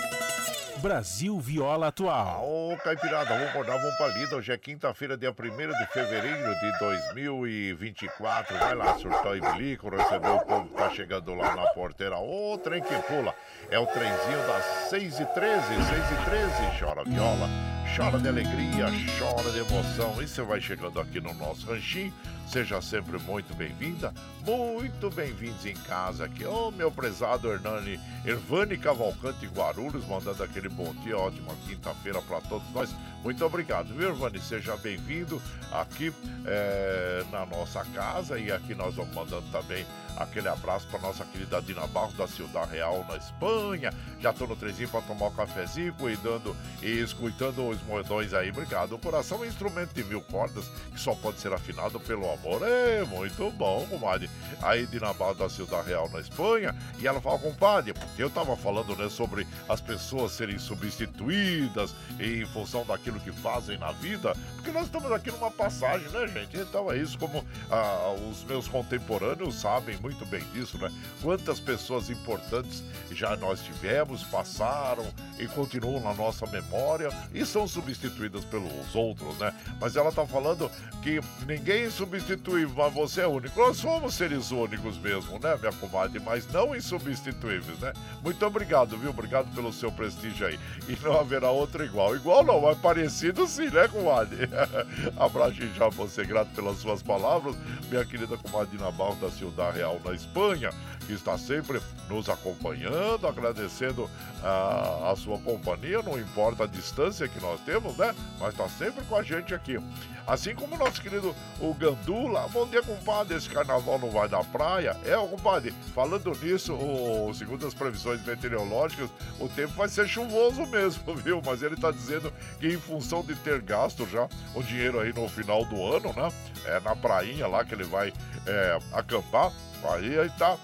Brasil Viola Atual. Ô, Caipirada, vamos acordar, vamos pra lida. Hoje é quinta-feira, dia 1 de fevereiro de 2024. Vai lá, surtou e bilico, recebeu o povo que tá chegando lá na porteira. Ô, trem que pula. É o trenzinho das 6 e 13 6 e 13 Chora viola, chora de alegria, chora de emoção. E você vai chegando aqui no nosso ranchinho. Seja sempre muito bem-vinda, muito bem-vindos em casa aqui. Ô, oh, meu prezado Hernani, Ervani Cavalcante Guarulhos, mandando aquele bom dia, ótima quinta-feira para todos nós. Muito obrigado, viu, Ervani? Seja bem-vindo aqui é, na nossa casa e aqui nós vamos mandando também aquele abraço para nossa querida Dina Barros da Ciudad Real na Espanha. Já tô no trezinho para tomar um cafezinho, cuidando e escutando os moedões aí. Obrigado. O coração é um instrumento de mil cordas que só pode ser afinado pelo amor amor. É muito bom, comadre. Aí de Navarro da Ciudad Real na Espanha. E ela fala, compadre, eu tava falando, né, sobre as pessoas serem substituídas em função daquilo que fazem na vida. Porque nós estamos aqui numa passagem, né, gente? Então é isso, como ah, os meus contemporâneos sabem muito bem disso, né? Quantas pessoas importantes já nós tivemos, passaram e continuam na nossa memória e são substituídas pelos outros, né? Mas ela tá falando que ninguém substitui insubstituível, mas você é único. Nós somos seres únicos mesmo, né, minha comadre? Mas não insubstituíveis, né? Muito obrigado, viu? Obrigado pelo seu prestígio aí. E não haverá outro igual. Igual não, mas parecido sim, né, comadre? [LAUGHS] Abraço já você, grato pelas suas palavras. Minha querida comadre Navarro da Ciudad Real, na Espanha. Que está sempre nos acompanhando, agradecendo a, a sua companhia, não importa a distância que nós temos, né? Mas está sempre com a gente aqui. Assim como o nosso querido o Gandula. Bom dia, compadre. Esse carnaval não vai dar praia. É, compadre, falando nisso, o, segundo as previsões meteorológicas, o tempo vai ser chuvoso mesmo, [LAUGHS] viu? Mas ele está dizendo que em função de ter gasto já o dinheiro aí no final do ano, né? É na prainha lá que ele vai é, acampar. Aí aí tá.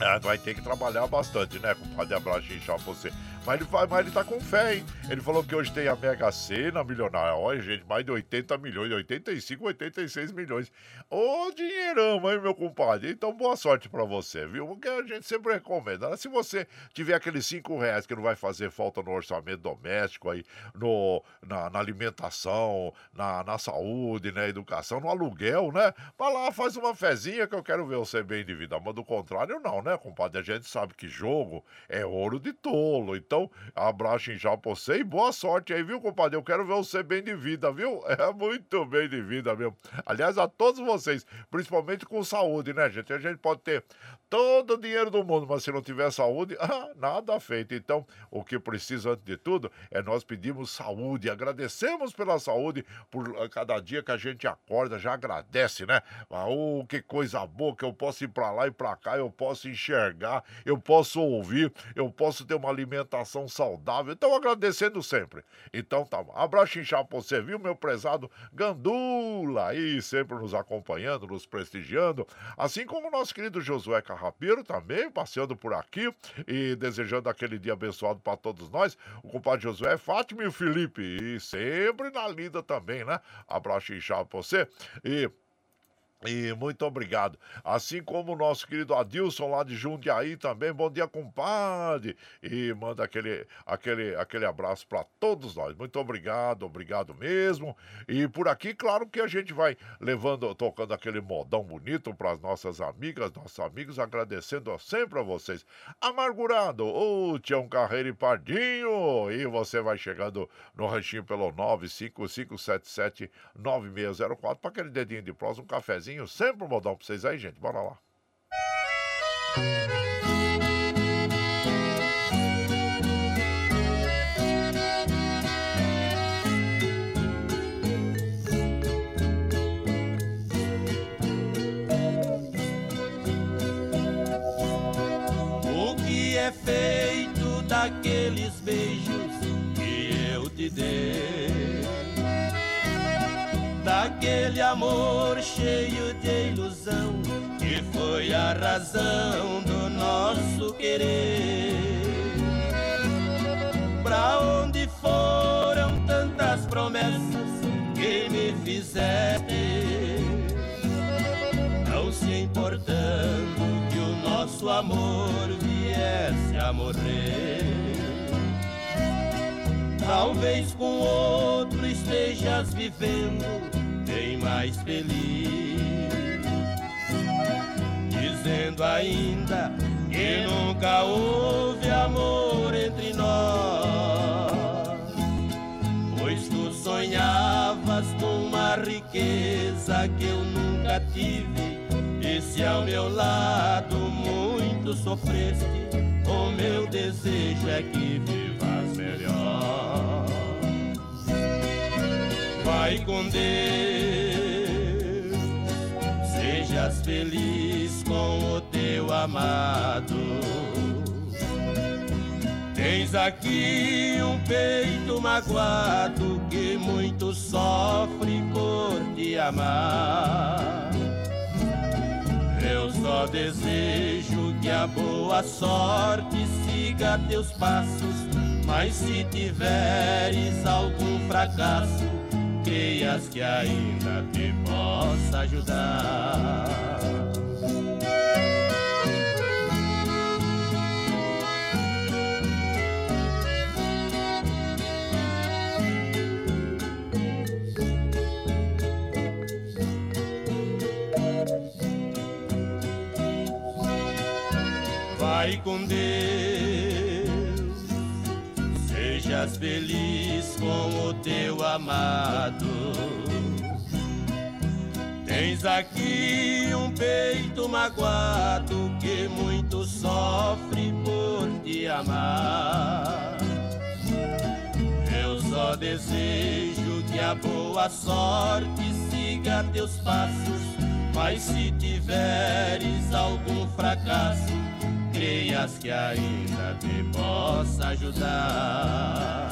É, vai ter que trabalhar bastante, né, compadre? Abraço inchar você. Mas ele, vai, mas ele tá com fé, hein? Ele falou que hoje tem a Mega Sena milionária. Olha, gente, mais de 80 milhões, 85, 86 milhões. Ô, dinheirão, hein, meu compadre? Então, boa sorte pra você, viu? Porque a gente sempre recomenda. Né? Se você tiver aqueles 5 reais que não vai fazer falta no orçamento doméstico aí, no, na, na alimentação, na, na saúde, na educação, no aluguel, né? Vai lá, faz uma fezinha que eu quero ver você bem de vida. Mas do contrário, não, né, compadre? A gente sabe que jogo é ouro de tolo. Então, abraço já pra você e boa sorte aí, viu, compadre? Eu quero ver você bem de vida, viu? [LAUGHS] É muito bem de vida mesmo. Aliás, a todos vocês, principalmente com saúde, né, gente? A gente pode ter todo o dinheiro do mundo, mas se não tiver saúde, [LAUGHS] ah, nada feito. Então, o que precisa, antes de tudo, é nós pedirmos saúde, agradecemos pela saúde por ah, cada dia que a gente acorda, já agradece, né? Ah, oh, que coisa boa que eu posso ir para lá e para cá, eu posso enxergar, eu posso ouvir, eu posso ter uma alimentação alimentação saudável. Então, agradecendo sempre. Então, tá bom. Abraço inchado pra você, viu, meu prezado Gandula, aí sempre nos acompanhando, nos prestigiando. Assim como o nosso querido Josué Carrapeiro também, passeando por aqui e desejando aquele dia abençoado para todos nós. O compadre Josué, Fátima e o Felipe. E sempre na lida também, né? Abraço inchado pra você. E e muito obrigado. Assim como o nosso querido Adilson lá de Jundiaí também. Bom dia, compadre. E manda aquele, aquele, aquele abraço para todos nós. Muito obrigado, obrigado mesmo. E por aqui, claro que a gente vai levando, tocando aquele modão bonito para as nossas amigas, nossos amigos, agradecendo sempre a vocês. Amargurado, o Tião Carreiro e Pardinho. E você vai chegando no ranchinho pelo 955779604 para aquele dedinho de prós, um cafezinho cafezinho, sempre um modão pra vocês aí, gente. Bora lá. O que é feito daqueles beijos que eu te dei? Daquele amor cheio de ilusão que foi a razão do nosso querer. Pra onde foram tantas promessas que me fizeste? Não se importando que o nosso amor viesse a morrer. Talvez com outro estejas vivendo bem mais feliz. Dizendo ainda que nunca houve amor entre nós. Pois tu sonhavas com uma riqueza que eu nunca tive. E se ao meu lado muito sofreste, o meu desejo é que vivas melhor. Vai com Deus, sejas feliz com o teu amado. Tens aqui um peito magoado que muito sofre por te amar. Eu só desejo que a boa sorte siga teus passos, mas se tiveres algum fracasso, creias que ainda te possa ajudar. Vai com Deus, sejas feliz com o teu amado. Tens aqui um peito magoado que muito sofre por te amar. Eu só desejo que a boa sorte siga teus passos, mas se tiveres algum fracasso, creias que ainda te possa ajudar.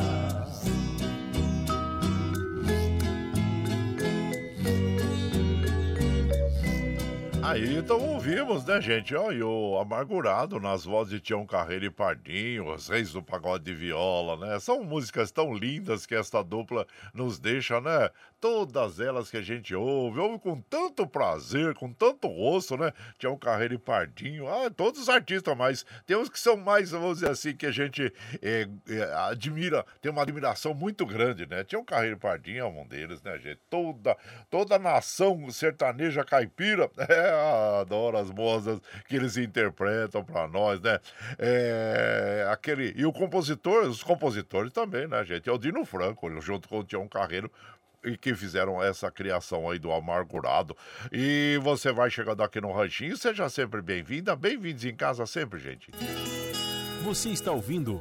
Aí então ouvimos, né, gente? Ó, e o Amargurado nas vozes de Tião Carreiro e Pardinho, os reis do pagode de viola, né? São músicas tão lindas que esta dupla nos deixa, né? Todas elas que a gente ouve, ouve com tanto prazer, com tanto gosto, né? Tião Carreiro e Pardinho, ah, todos os artistas, mas tem uns que são mais, vamos dizer assim, que a gente é, é, admira, tem uma admiração muito grande, né? Tião Carreiro e Pardinho é um deles, né, gente? Toda, toda a nação sertaneja caipira, [LAUGHS] é, adoro as moças que eles interpretam para nós, né? É, aquele, e o compositor, os compositores também, né, gente? É o Dino Franco, junto com o Tião Carreiro, e que fizeram essa criação aí do Amargurado. E você vai chegando aqui no Ranchinho, seja sempre bem-vinda, bem-vindos em casa sempre, gente. Você está ouvindo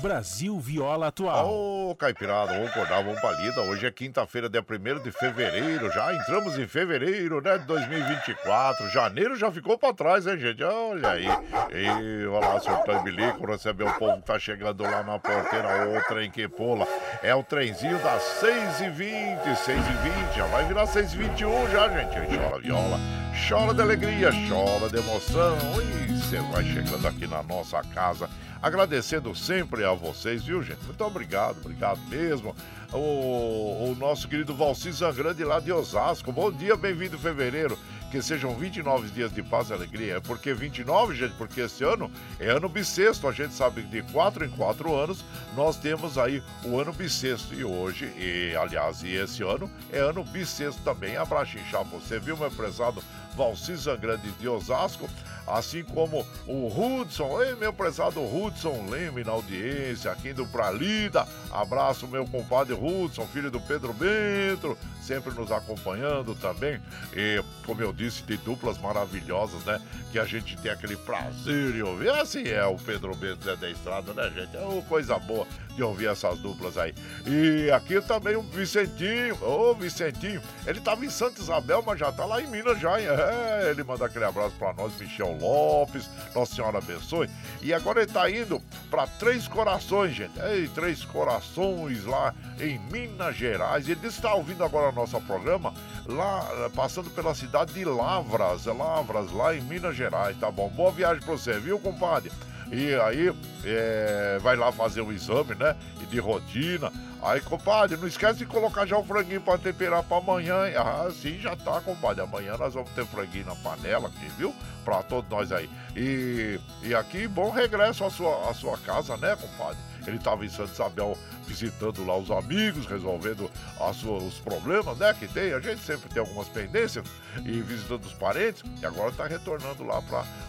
Brasil Viola Atual. Ô, oh, Caipirada, vamos acordar, vamos pra lida. Hoje é quinta-feira, dia 1 de fevereiro. Já entramos em fevereiro, né? De 2024. Janeiro já ficou pra trás, hein, gente? Olha aí. E olha lá, surtando bilico, receber o povo que tá chegando lá na porteira. O trem que pula. É o trenzinho das 6h20, 6h20. Já vai virar 6h21 já, gente. Chora viola, chora de alegria, chora de emoção. E você vai chegando aqui na nossa casa Agradecendo sempre a vocês, viu, gente? Muito obrigado, obrigado mesmo. O, o nosso querido Valci Zangrande lá de Osasco. Bom dia, bem-vindo fevereiro. Que sejam 29 dias de paz e alegria. É porque 29, gente, porque esse ano é ano bissexto. A gente sabe que de 4 em 4 anos nós temos aí o ano bissexto. E hoje, e aliás, e esse ano é ano bissexto também. Abraço inchar você, viu, meu prezado Valci Zangrande de Osasco assim como o Hudson, ei, meu prezado Hudson Leme na audiência, aqui do Pralida. Abraço, meu compadre Hudson, filho do Pedro Bento, sempre nos acompanhando também. E, como eu disse, de duplas maravilhosas, né? Que a gente tem aquele prazer de ouvir. Assim é o Pedro Bento Zé da Estrada, né, gente? É uma coisa boa de ouvir essas duplas aí. E aqui também o Vicentinho, ô Vicentinho, ele tava em Santa Isabel, mas já tá lá em Minas já, hein? É, ele manda aquele abraço pra nós, Michel Lopes, Nossa Senhora abençoe. E agora ele tá indo para Três Corações, gente. Ei, Três Corações lá em Minas Gerais. Ele está ouvindo agora o nosso programa lá, passando pela cidade de Lavras, Lavras, lá em Minas Gerais, tá bom? Boa viagem pra você, viu, compadre? E aí, é, vai lá fazer o exame, né? E de rotina. Aí, compadre, não esquece de colocar já o franguinho para temperar para amanhã. Ah, sim, já tá, compadre. Amanhã nós vamos ter franguinho na panela aqui, viu? Para todos nós aí. E, e aqui, bom regresso à sua, à sua casa, né, compadre? Ele estava em Santa Isabel visitando lá os amigos, resolvendo sua, os problemas, né, que tem. A gente sempre tem algumas pendências e visitando os parentes. E agora está retornando lá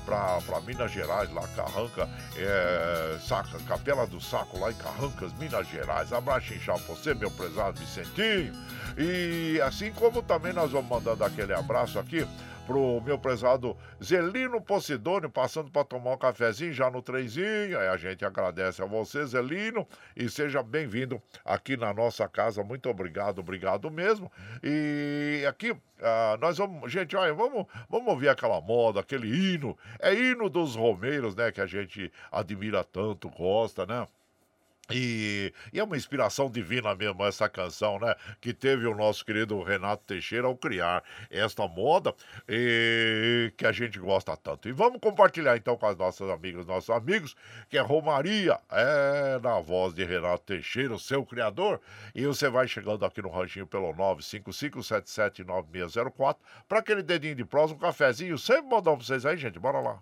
para Minas Gerais, lá Carranca, é, Saca, Capela do Saco, lá em Carrancas, Minas Gerais. Abraço inchado você, meu prezado Vicentinho. E assim como também nós vamos mandando aquele abraço aqui pro meu prezado Zelino Posidônio, passando para tomar um cafezinho já no trenzinho. Aí a gente agradece a você, Zelino, e seja bem-vindo aqui na nossa casa. Muito obrigado, obrigado mesmo. E aqui ah, nós vamos, gente, olha, vamos, vamos ouvir aquela moda, aquele hino. É hino dos Romeiros, né? Que a gente admira tanto, gosta, né? E, e, é uma inspiração divina mesmo essa canção, né? Que teve o nosso querido Renato Teixeira ao criar esta moda e que a gente gosta tanto. E vamos compartilhar então com as nossas amigas, nossos amigos, que é Romaria, é na voz de Renato Teixeira, o seu criador. E você vai chegando aqui no ranchinho pelo 955779604 para aquele dedinho de prosa, um cafezinho. Sempre mandar pra vocês aí, gente. Bora lá.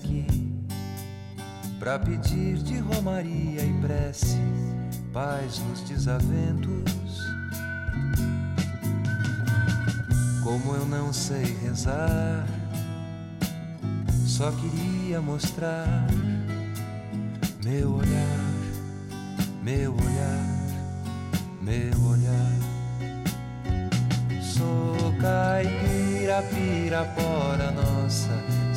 aqui para pedir de romaria e prece paz nos desaventos. Como eu não sei rezar, só queria mostrar meu olhar, meu olhar, meu olhar sou caipira, pirapora, Nossa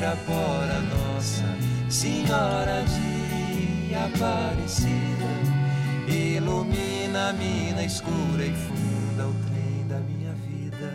Nossa Senhora de Aparecida. Ilumina a mina escura e funda o trem da minha vida.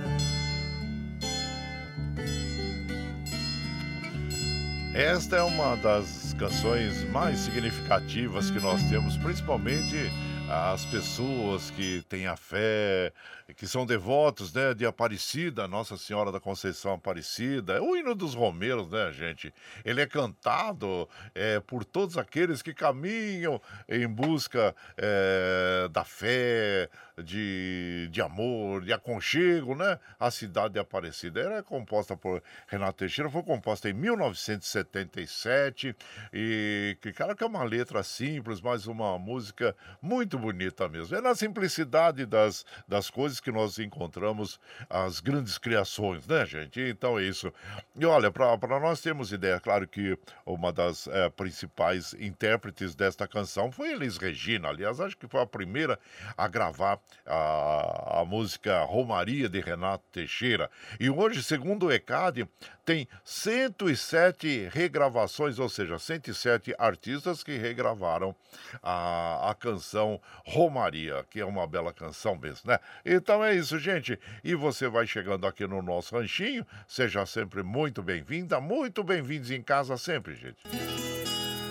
Esta é uma das canções mais significativas que nós temos, principalmente as pessoas que têm a fé, que são devotos né, de Aparecida, Nossa Senhora da Conceição Aparecida. É o hino dos Romeiros, né, gente? Ele é cantado é, por todos aqueles que caminham em busca é, da fé, de, de amor, de aconchego, né? A cidade de Aparecida. Era composta por Renato Teixeira, foi composta em 1977 e cara, que é uma letra simples, mas uma música muito bonita mesmo. É na simplicidade das, das coisas que nós encontramos as grandes criações, né, gente? Então é isso. E olha, para nós termos ideia, claro que uma das é, principais intérpretes desta canção foi Elis Regina. Aliás, acho que foi a primeira a gravar a, a música Romaria de Renato Teixeira. E hoje, segundo o ECAD, tem 107 regravações, ou seja, 107 artistas que regravaram a, a canção Romaria, que é uma bela canção mesmo, né? Então é isso, gente. E você vai chegando aqui no nosso ranchinho, seja sempre muito bem-vinda, muito bem-vindos em casa sempre, gente.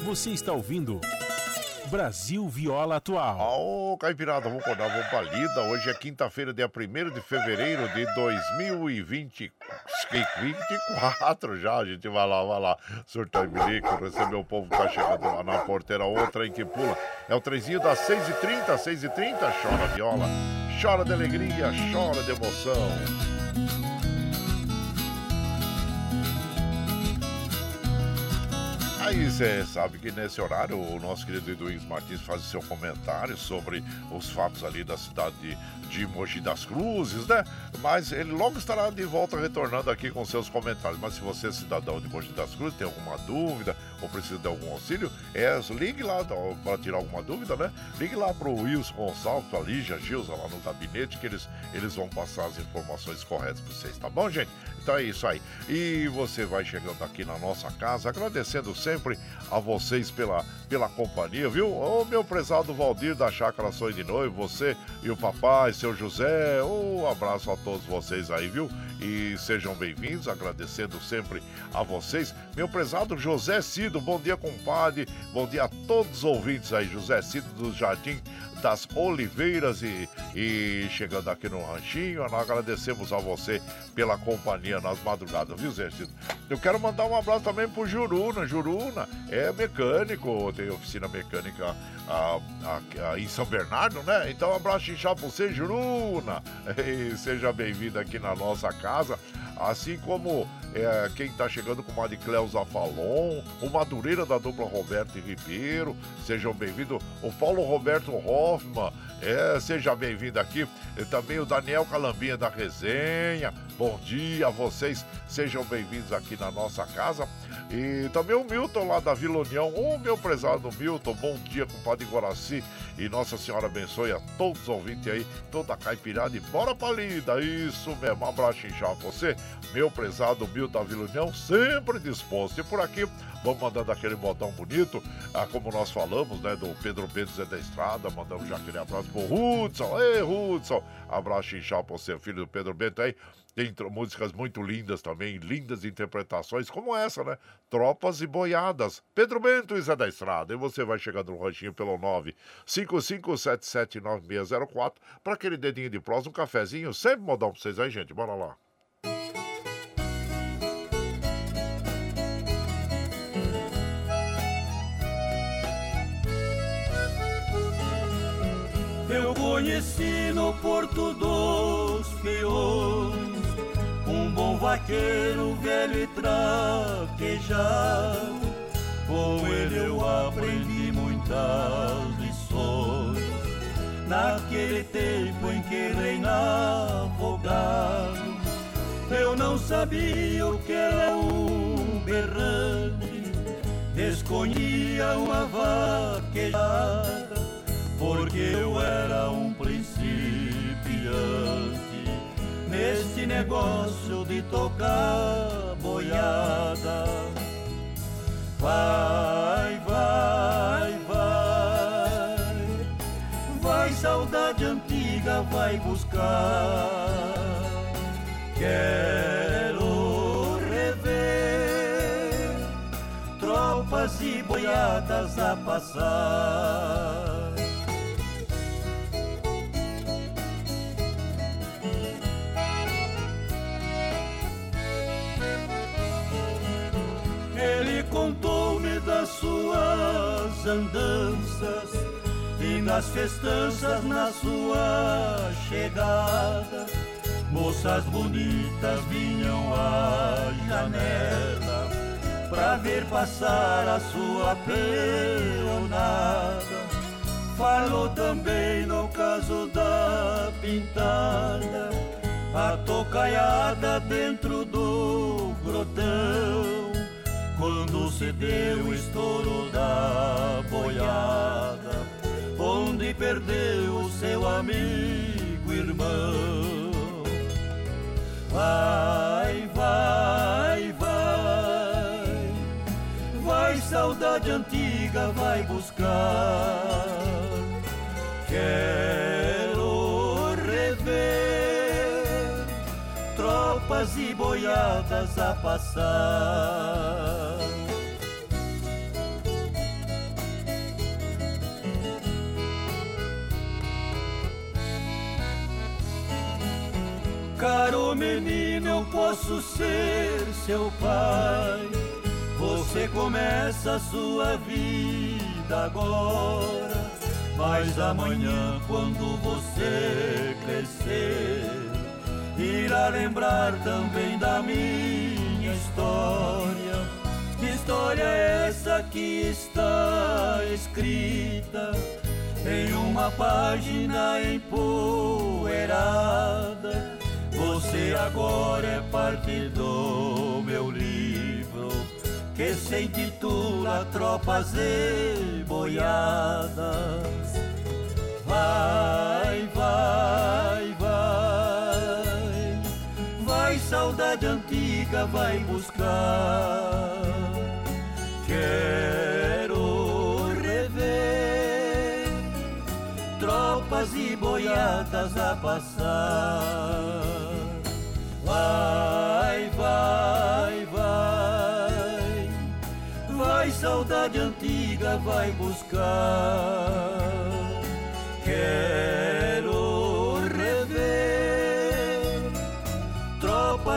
Você está ouvindo. Brasil Viola Atual. Ô, Caipirada, vamos acordar, vamos pra lida. Hoje é quinta-feira, dia 1 de fevereiro de 2024 já. A gente vai lá, vai lá. Surtar bilico, receber o povo que tá chegando lá na porteira. Outra em que pula. É o trezinho das 6h30, 6h30. Chora viola, chora de alegria, chora de emoção. Aí você sabe que nesse horário o nosso querido Eduígues Martins faz o seu comentário sobre os fatos ali da cidade de, de Mogi das Cruzes, né? Mas ele logo estará de volta retornando aqui com seus comentários. Mas se você é cidadão de Mogi das Cruzes, tem alguma dúvida ou precisa de algum auxílio, é, ligue lá para tirar alguma dúvida, né? Ligue lá para o Wilson Gonçalves, a Lígia Gilza lá no gabinete, que eles, eles vão passar as informações corretas para vocês, tá bom, gente? Então é isso aí. E você vai chegando aqui na nossa casa, agradecendo sempre a vocês pela, pela companhia, viu? Ô meu prezado Valdir da Chácara Sonho de Noivo, você e o papai, seu José, um abraço a todos vocês aí, viu? E sejam bem-vindos, agradecendo sempre a vocês. Meu prezado José Cido, bom dia, compadre. Bom dia a todos os ouvintes aí, José Cido do Jardim das Oliveiras e, e chegando aqui no Ranchinho, nós agradecemos a você pela companhia nas madrugadas, viu, Zé? Eu quero mandar um abraço também pro Juruna. Juruna é mecânico, tem oficina mecânica a, a, a, em São Bernardo, né? Então, um abraço inchado pra você, Juruna. [LAUGHS] E seja bem-vindo aqui na nossa casa. Assim como é, quem está chegando com o Mari Cleusa Falon, o Madureira da dupla Roberto e Ribeiro, sejam bem-vindos. O Paulo Roberto Hoffman, é, seja bem-vindo aqui. E também o Daniel Calambinha da Resenha, bom dia a vocês, sejam bem-vindos aqui na nossa casa. E também o Milton lá da Vila União. Ô, oh, meu prezado Milton, bom dia, compadre Guaraci. E Nossa Senhora abençoe a todos os ouvintes aí, toda a caipirada. E bora pra lida, isso mesmo. Um abraço a você, meu prezado Milton da Vila União, sempre disposto. E por aqui, vamos mandando aquele botão bonito, ah, como nós falamos, né, do Pedro Bento Zé da Estrada. Mandamos já aquele abraço pro Hudson. Ei, Hudson, abraço inchado pra você, filho do Pedro Bento aí. Tem músicas muito lindas também, lindas interpretações, como essa, né? Tropas e Boiadas. Pedro Bento e Zé da Estrada. E você vai chegando no ranchinho pelo 955779604 para aquele dedinho de prós, um cafezinho. Sempre modão pra vocês aí, gente. Bora lá. Eu conheci no Porto dos Peões bom vaqueiro velho e traquejado. Com ele eu aprendi muitas lições. Naquele tempo em que reinava o gado, eu não sabia o que era um berrante, desconhecia uma vaquejada, porque eu era um principiante neste negócio de tocar boiada. Vai, vai, vai, vai, saudade antiga, vai buscar. Quero rever tropas e boiadas a passar. Suas andanças e nas festanças na sua chegada. Moças bonitas vinham à janela pra ver passar a sua peonada. Falou também no caso da pintada, a tocaiada dentro do grotão quando se deu o estouro da boiada, onde perdeu seu amigo irmão. Vai, vai, vai, vai, saudade antiga, vai buscar. Quero tropas e boiadas a passar. Caro menino, eu posso ser seu pai. Você começa a sua vida agora, mas amanhã, quando você crescer irá lembrar também da minha história. História é essa que está escrita em uma página empoeirada? Você agora é parte do meu livro que se intitula Tropas e Boiadas. Vai, vai, vai, saudade antiga, vai buscar. Quero rever tropas e boiadas a passar. Vai, vai, vai, vai, saudade antiga, vai buscar. Quero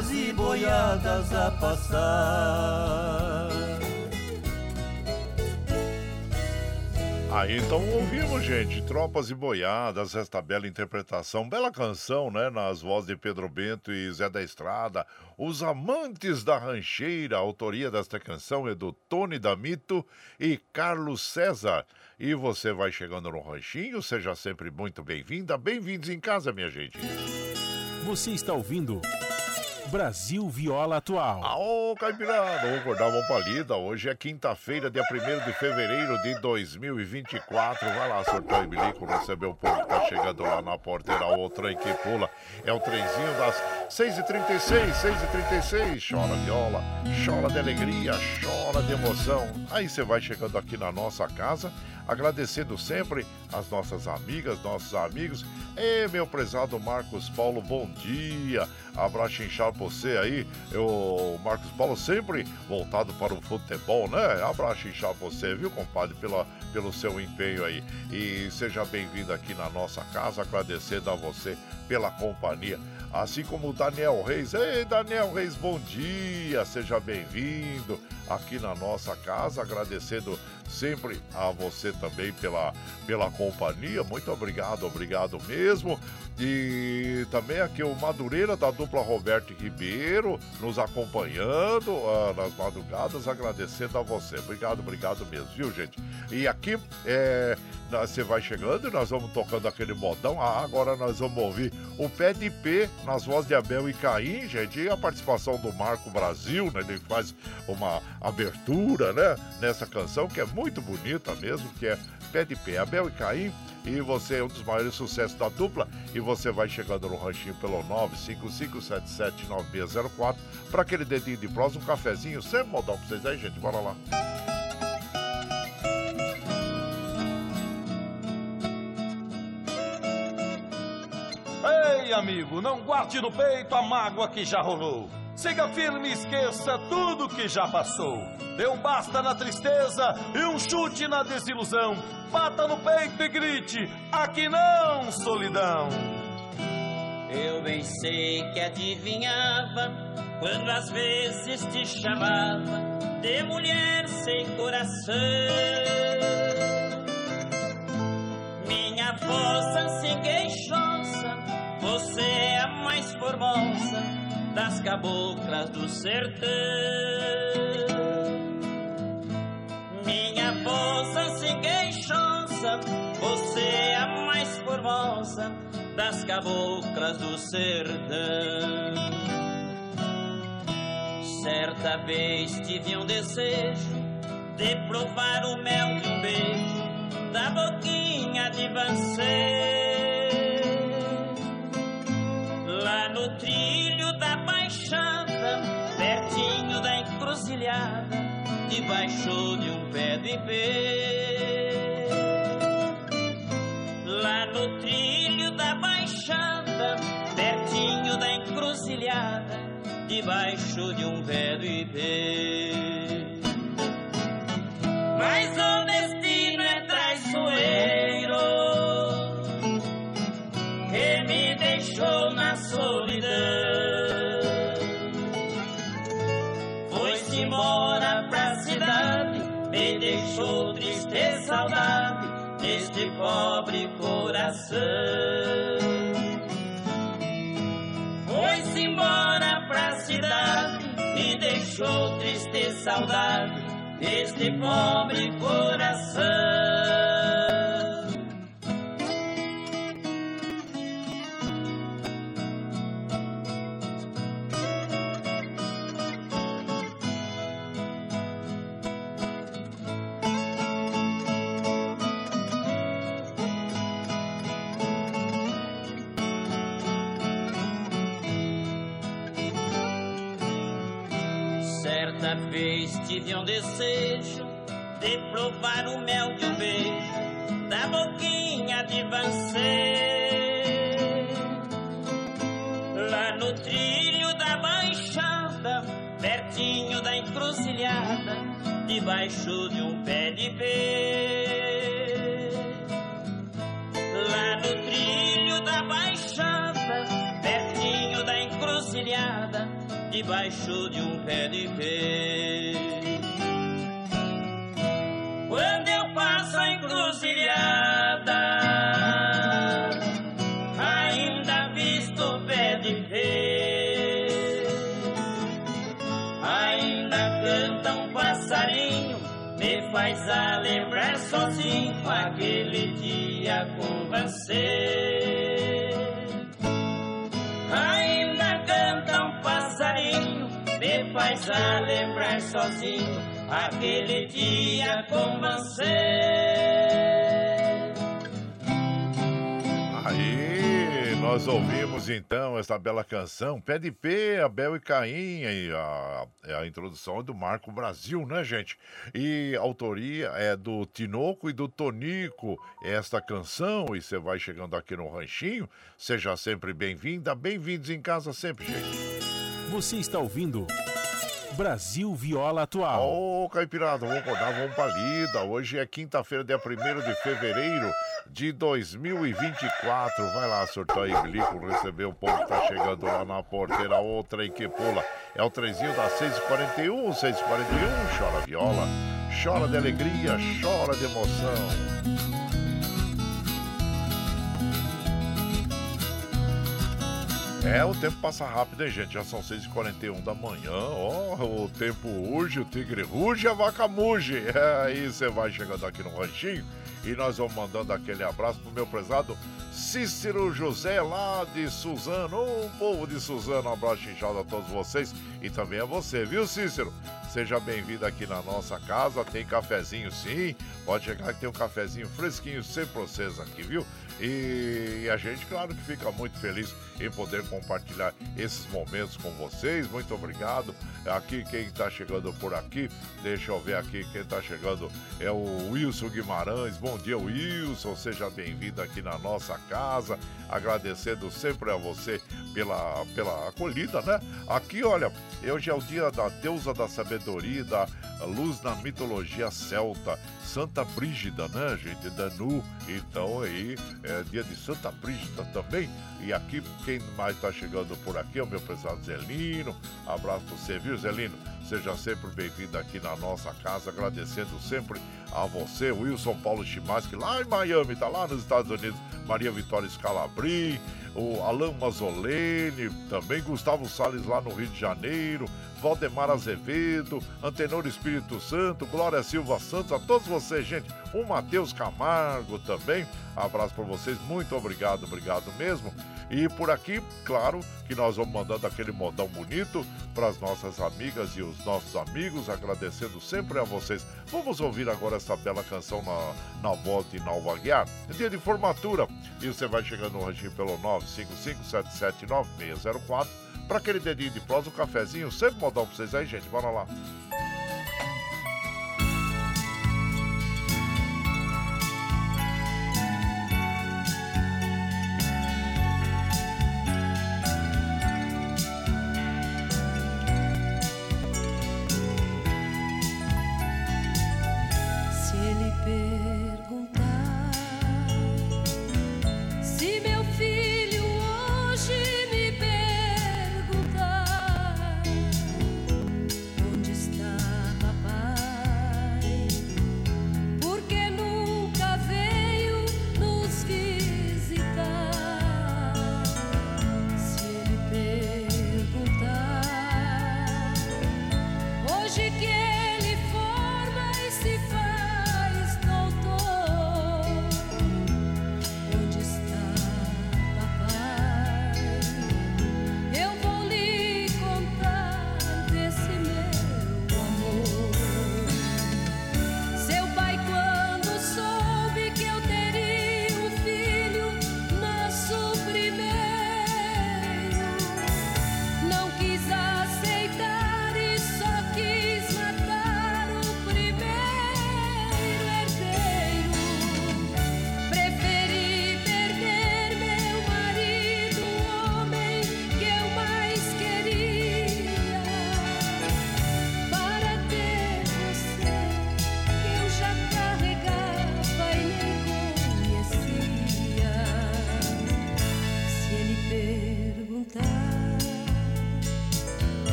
tropas e boiadas a passar. Aí então ouvimos, gente, Tropas e Boiadas, esta bela interpretação, bela canção, né? Nas vozes de Pedro Bento e Zé da Estrada. Os Amantes da Rancheira, a autoria desta canção é do Tony Damito e Carlos César. E você vai chegando no ranchinho, seja sempre muito bem-vinda, bem-vindos em casa, minha gente. Você está ouvindo Brasil Viola Atual. Ô, Caipirada, vamos acordar, vamos pra lida. Hoje é quinta-feira, dia 1 de fevereiro de 2024. Vai lá, surtou e bilico, receber o povo que tá chegando lá na porteira. O trem que pula é o trenzinho das 6h36, 6h36. Chora viola, chora de alegria, chora de emoção. Aí você vai chegando aqui na nossa casa, agradecendo sempre as nossas amigas, nossos amigos. E meu prezado Marcos Paulo, bom dia. Abraço inchado você aí. Eu, Marcos Paulo, sempre voltado para o futebol, né? Abraço inchado você, viu, compadre, pela, pelo seu empenho aí. E seja bem-vindo aqui na nossa casa, agradecendo a você pela companhia. Assim como o Daniel Reis. Ei, Daniel Reis, bom dia, seja bem-vindo aqui na nossa casa, agradecendo sempre a você também pela, pela companhia. Muito obrigado, obrigado mesmo. E também aqui o Madureira da dupla Roberto Ribeiro nos acompanhando ah, nas madrugadas, agradecendo a você. Obrigado, obrigado mesmo, viu, gente? E aqui é, você vai chegando e nós vamos tocando aquele modão. Ah, agora nós vamos ouvir o pé de pé nas vozes de Abel e Caim, gente, e a participação do Marco Brasil, né? Ele faz uma abertura, né? Nessa canção que é muito bonita mesmo, que é Pé de Pé, Abel e Caim. E você é um dos maiores sucessos da dupla. E você vai chegando no ranchinho pelo 955779604 para aquele dedinho de prosa, um cafezinho, sempre modão pra vocês aí, gente. Bora lá. Ei, amigo, não guarde no peito a mágoa que já rolou. Siga firme e esqueça tudo que já passou. Dê um basta na tristeza e um chute na desilusão. Bata no peito e grite: aqui não, solidão. Eu bem sei que adivinhava quando às vezes te chamava de mulher sem coração. Minha força sem queixosa, você é a mais formosa das caboclas do sertão. Minha força sem queixosa, você é a mais formosa das caboclas do sertão. Certa vez tive um desejo de provar o mel de um beijo da boquinha de você. Lá no trilho da baixada, pertinho da encruzilhada, debaixo de um pé de ipê. Lá no trilho da baixada, pertinho da encruzilhada, debaixo de um pé de ipê. Mas o destino é traiçoeiro que me deixou na deixou triste saudade deste pobre coração. Foi-se embora pra cidade, me deixou triste saudade deste pobre coração. Tive um desejo de provar o mel de um beijo da boquinha de você. Lá no trilho da baixada, pertinho da encruzilhada, debaixo de um pé de pé. Lá no trilho da baixada, pertinho da encruzilhada, debaixo de um pé de pé. Quando eu passo a encruzilhada, ainda visto o pé de pé, ainda canta um passarinho, me faz a lembrar sozinho aquele dia com você. Ainda canta um passarinho, me faz a lembrar sozinho aquele dia com você. Aí, nós ouvimos então essa bela canção, Pé de Pé, Abel e Caim, e a, é a introdução do Marco Brasil, né, gente? E a autoria é do Tinoco e do Tonico, esta canção, e você vai chegando aqui no Ranchinho, seja sempre bem-vinda, bem-vindos em casa sempre, gente. Você está ouvindo Brasil Viola Atual. Ô, oh, Caipirada, vamos rodar, vamos pra lida. Hoje é quinta-feira, dia 1 de fevereiro de 2024. Vai lá, surtar e bilico, receber o povo que tá chegando lá na porteira. Outra em que pula. É o trezinho da 641, 641. Chora viola, chora de alegria, chora de emoção. É, o tempo passa rápido, hein, gente? Já são 6h41 da manhã. Ó, oh, o tempo urge, o tigre ruge, a vaca muge. [LAUGHS] É, aí você vai chegando aqui no ranchinho e nós vamos mandando aquele abraço pro meu prezado Cícero José, lá de Suzano. Ô, oh, povo de Suzano, um abraço inchado a todos vocês e também a você, viu, Cícero? Seja bem-vindo aqui na nossa casa. Tem cafezinho sim. Pode chegar que tem um cafezinho fresquinho pra vocês aqui, viu? E a gente, claro que fica muito feliz em poder compartilhar esses momentos com vocês. Muito obrigado. Aqui quem está chegando por aqui, deixa eu ver aqui quem está chegando é o Wilson Guimarães. Bom dia, Wilson. Seja bem-vindo aqui na nossa casa. Agradecendo sempre a você pela, pela acolhida, né? Aqui, olha, hoje é o dia da deusa da sabedoria, da luz na mitologia celta. Santa Brígida, né, gente? Danu. Então aí é dia de Santa Brígida também. E aqui, quem mais está chegando por aqui é o meu prezado Zelino. Abraço para você, viu, Zelino? Seja sempre bem-vindo aqui na nossa casa, agradecendo sempre a você, Wilson Paulo Chimaschi, lá em Miami, tá lá nos Estados Unidos, Maria Vitória Scalabrin, o Alain Mazzoleni, também Gustavo Sales lá no Rio de Janeiro, Valdemar Azevedo, Antenor Espírito Santo, Glória Silva Santos, a todos vocês, gente. O Matheus Camargo também. Abraço para vocês, muito obrigado, obrigado mesmo. E por aqui, claro, que nós vamos mandando aquele modão bonito para as nossas amigas e os nossos amigos, agradecendo sempre a vocês. Vamos ouvir agora essa bela canção na, na voz de Nalva Guiar. É dia de formatura. E você vai chegando no ranchinho pelo 955779604 para aquele dedinho de prosa, um cafezinho, sempre modão para vocês aí, gente. Bora lá.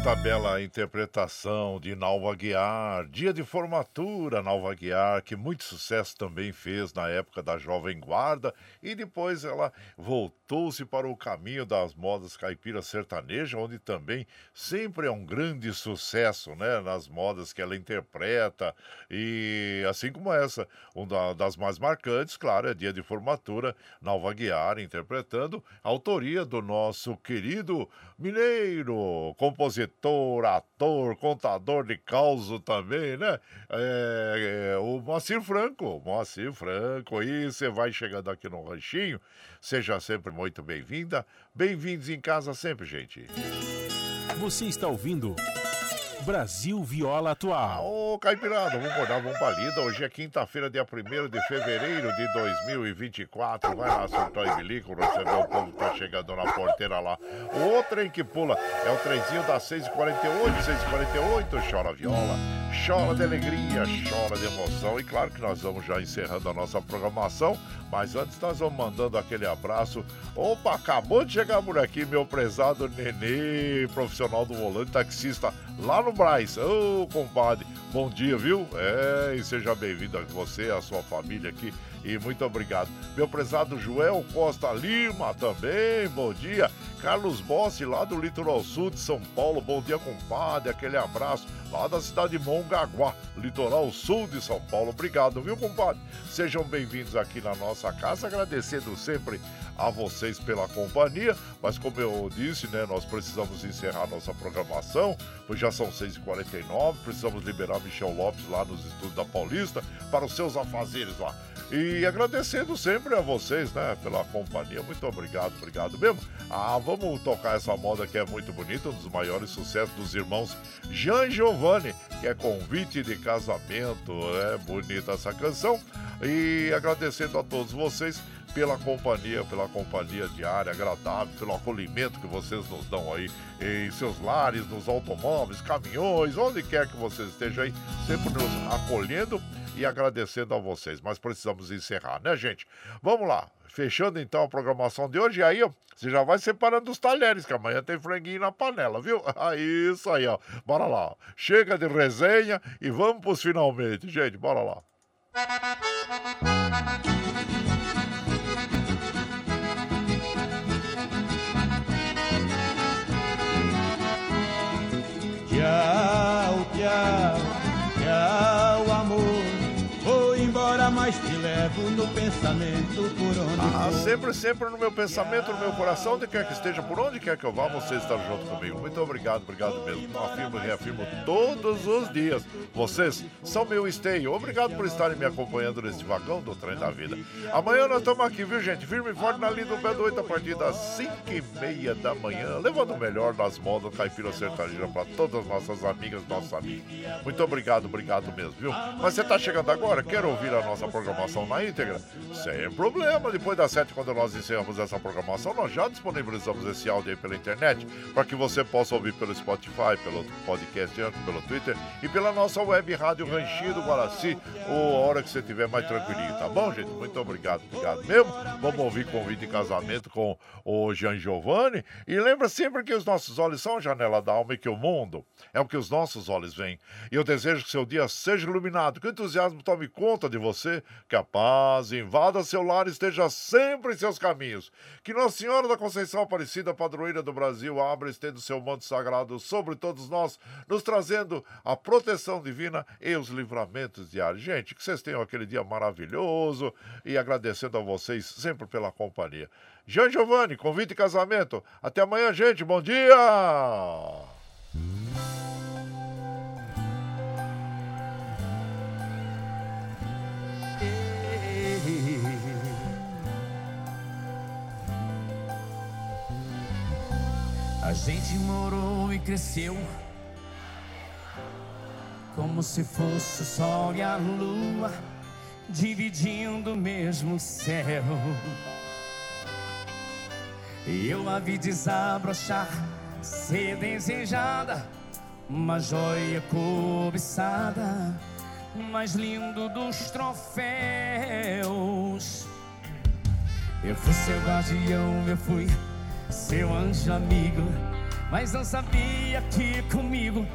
Esta bela interpretação de Nalva Guiar, dia de formatura, Nalva Guiar, que muito sucesso também fez na época da Jovem Guarda, e depois ela voltou-se para o caminho das modas caipira sertaneja, onde também sempre é um grande sucesso, né, nas modas que ela interpreta, e assim como essa, uma das mais marcantes, claro, é dia de formatura, Nalva Guiar interpretando, autoria do nosso querido mineiro, compositor diretor, ator, contador de causo também, né? É, é, o Moacir Franco, Moacir Franco. E você vai chegando aqui no Ranchinho, seja sempre muito bem-vinda. Bem-vindos em casa sempre, gente. Você está ouvindo. Brasil Viola Atual. Ô, Caipirada, vamos acordar, vamos pra lida. Hoje é quinta-feira, dia 1 de fevereiro de 2024. Vai lá, surtou e bilico, receber o povo tá chegando na porteira lá. O trem que pula é o trenzinho das 6h48, 6h48. Chora viola, chora de alegria, chora de emoção. E claro que nós vamos já encerrando a nossa programação. Mas antes nós vamos mandando aquele abraço. Opa, acabou de chegar por aqui, meu prezado Nenê, profissional do volante, taxista lá no Braz. Ô, oh, compadre, bom dia, viu? É, e seja bem-vindo a você, a sua família aqui. E muito obrigado. Meu prezado Joel Costa Lima também, bom dia. Carlos Bossi, lá do litoral sul de São Paulo, bom dia, compadre. Aquele abraço lá da cidade de Mongaguá, litoral sul de São Paulo. Obrigado, viu, compadre? Sejam bem-vindos aqui na nossa casa, agradecendo sempre a vocês pela companhia, mas como eu disse, né, nós precisamos encerrar nossa programação, pois já são 6h49, precisamos liberar Michel Lopes lá nos estudos da Paulista para os seus afazeres lá. E E agradecendo sempre a vocês, né, pela companhia. Muito obrigado, obrigado mesmo. Ah, vamos tocar essa moda que é muito bonita, um dos maiores sucessos dos irmãos Jean Giovanni, que é convite de casamento. É bonita essa canção. E agradecendo a todos vocês pela companhia, pela companhia diária agradável, pelo acolhimento que vocês nos dão aí em seus lares, nos automóveis, caminhões, onde quer que vocês estejam aí, sempre nos acolhendo e agradecendo a vocês. Mas precisamos encerrar, né, gente? Vamos lá. Fechando então a programação de hoje, e aí ó, você já vai separando os talheres, que amanhã tem franguinho na panela, viu? [LAUGHS] Isso aí, ó. Bora lá. Chega de resenha e vamos pros finalmente, gente. Bora lá. Levo no pensamento por onde Ah, for. sempre, sempre no meu pensamento, no meu coração, onde quer que esteja, por onde quer que eu vá, você está junto comigo. Muito obrigado, obrigado mesmo. Afirmo e reafirmo todos os dias. Vocês são meu esteio. Obrigado por estarem me acompanhando nesse vagão do trem da vida. Amanhã nós estamos aqui, viu, gente? Firme e forte na linha do pé do 8 a partir das 5 e meia da manhã, levando o melhor das modas caipira sertaneja para todas as nossas amigas, nossos amigos. Muito obrigado, obrigado mesmo, viu? Mas você está chegando agora, quer ouvir a nossa programação na íntegra? Sem problema. Depois das 7, quando nós encerramos essa programação, nós já disponibilizamos esse áudio aí pela internet para que você possa ouvir pelo Spotify, pelo podcast, pelo Twitter e pela nossa web rádio Ranchinho do Guaraci, ou a hora que você estiver mais tranquilinho, tá bom, gente? Muito obrigado, obrigado mesmo. Vamos ouvir convite de casamento com o Jean Giovanni. E lembra sempre que os nossos olhos são a janela da alma e que o mundo é o que os nossos olhos veem. E eu desejo que seu dia seja iluminado, que o entusiasmo tome conta de você, que a paz invada seu lar e esteja sempre em seus caminhos. Que Nossa Senhora da Conceição Aparecida, padroeira do Brasil, abra e estenda seu manto sagrado sobre todos nós, nos trazendo a proteção divina e os livramentos diários. Gente, que vocês tenham aquele dia maravilhoso e agradecendo a vocês sempre pela companhia. Jean Giovanni, convite e casamento. Até amanhã, gente. Bom dia! A gente morou e cresceu como se fosse o sol e a lua dividindo o mesmo céu. E eu a vi desabrochar, ser desejada, uma joia cobiçada, mais lindo dos troféus. Eu fui seu guardião, eu fui seu anjo amigo, mas não sabia que comigo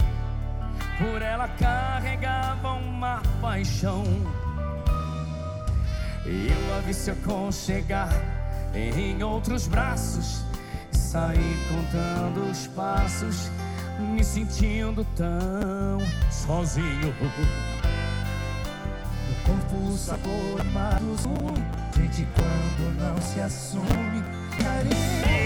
por ela carregava uma paixão. Eu a vi se aconchegar em outros braços, saí contando os passos, me sentindo tão sozinho. No corpo o sabor amado, gente quando não se assume, carinho.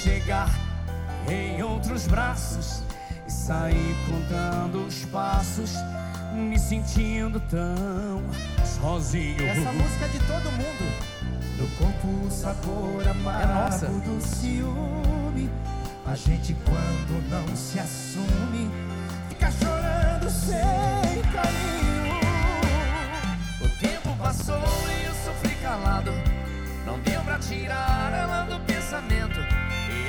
Aconchegar em outros braços e saí contando os passos, me sentindo tão sozinho. Essa música é de todo mundo No corpo o sabor amargo nossa. do ciúme A gente quando não se assume Fica chorando sem carinho O tempo passou e eu sofri calado. Não deu pra tirar ela do pensamento.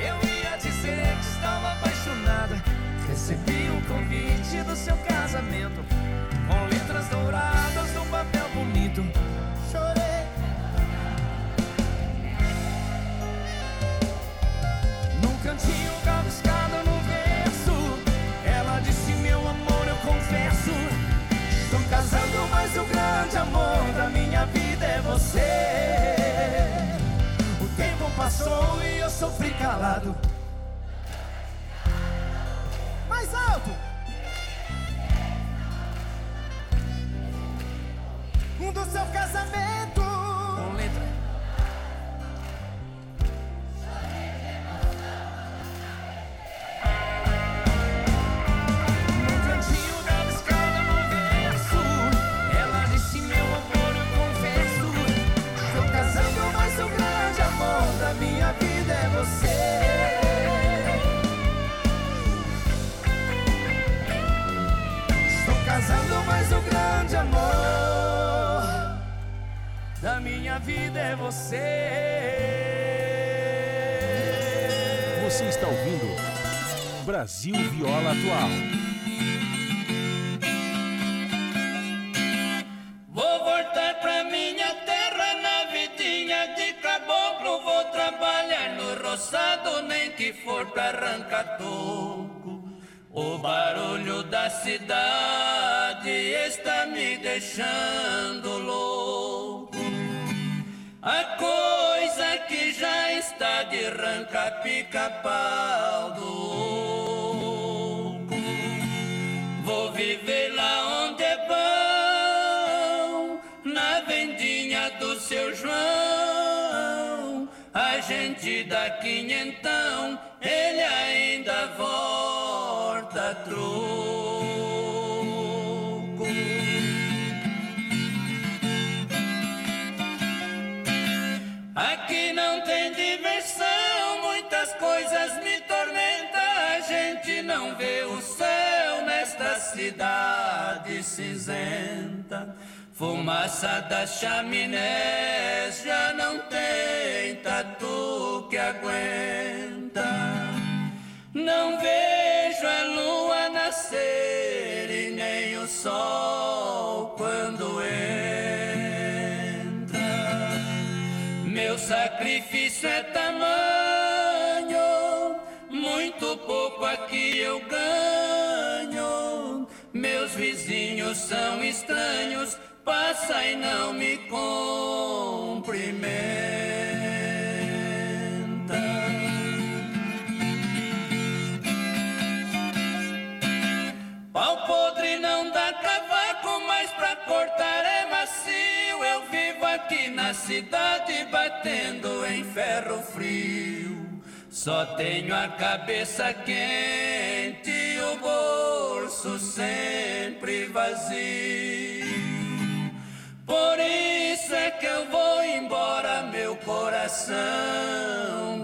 Eu ia dizer que estava apaixonada. Recebi o convite do seu casamento, com letras douradas num papel bonito. Chorei. Num cantinho rabiscado no verso, ela disse: Meu amor, eu confesso. Estou casando, mas o grande amor da minha vida é você. Sofri calado. Mais alto! Um do seu casamento. Brasil Viola Atual. Vou voltar pra minha terra na vidinha de caboclo. Vou trabalhar no roçado, nem que for pra arrancar toco. O barulho da cidade está me deixando louco. A coisa que já está de arrancar pica-pau gente dá quinhentão, ele ainda volta troco. Aqui não tem diversão, muitas coisas me tormentam. A gente não vê o céu nesta cidade cinzenta. Fumaça das chaminés já não tem tatu que aguenta. Não vejo a lua nascer e nem o sol quando entra. Meu sacrifício é tamanho, muito pouco aqui eu ganho. Meus vizinhos são estranhos, passa e não me cumprimenta. Pau podre não dá cavaco, mas pra cortar é macio. Eu vivo aqui na cidade batendo em ferro frio. Só tenho a cabeça quente e o bolso sempre vazio. Por isso é que eu vou embora, meu coração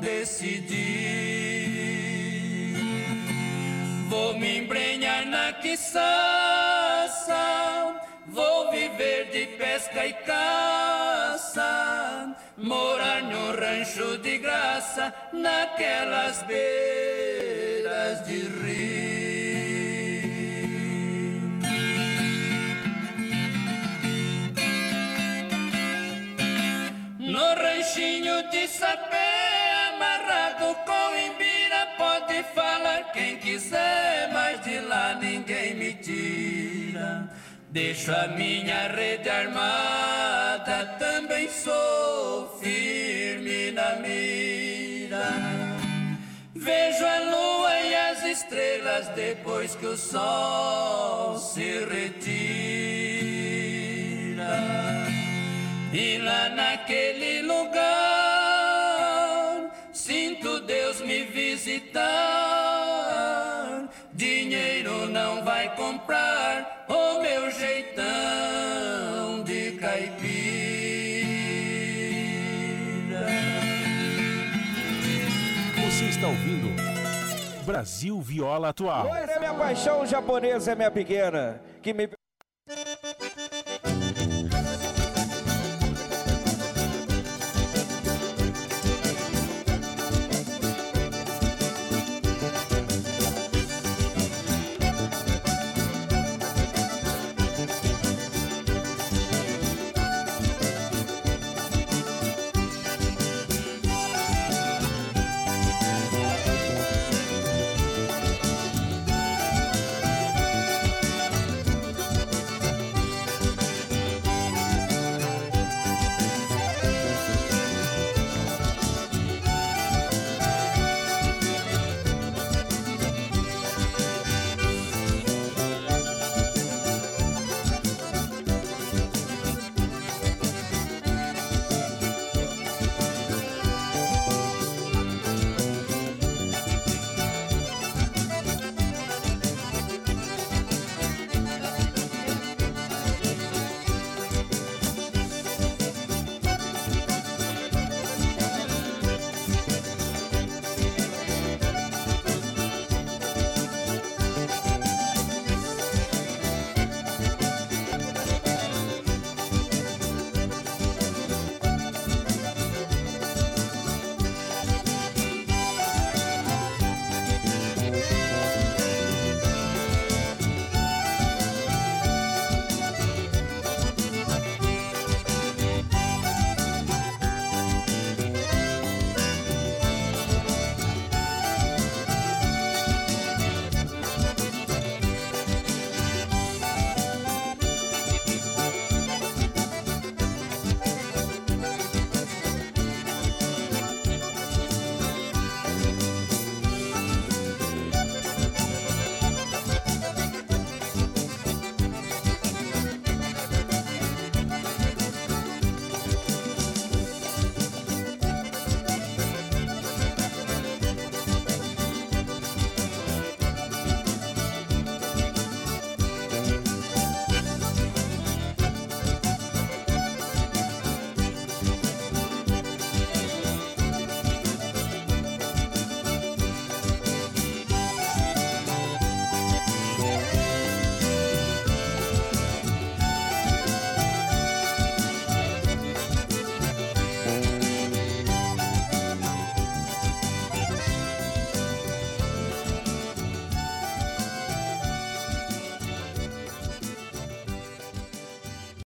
decidir. Vou me embrenhar na quiçaça, vou viver de pesca e caça, morar no rancho de graça, naquelas beiras de rio. No ranchinho de sapé, amarrado com imbira, pode falar quem quiser, mas de lá ninguém me tira. Deixo a minha rede armada, também sou firme na mira. Vejo a lua e as estrelas depois que o sol se retira. E lá naquele lugar sinto Deus me visitar. Dinheiro não vai comprar o meu jeitão de caipira. Você está ouvindo Brasil Viola Atual. Loira é minha paixão, japonesa é minha pequena. Que me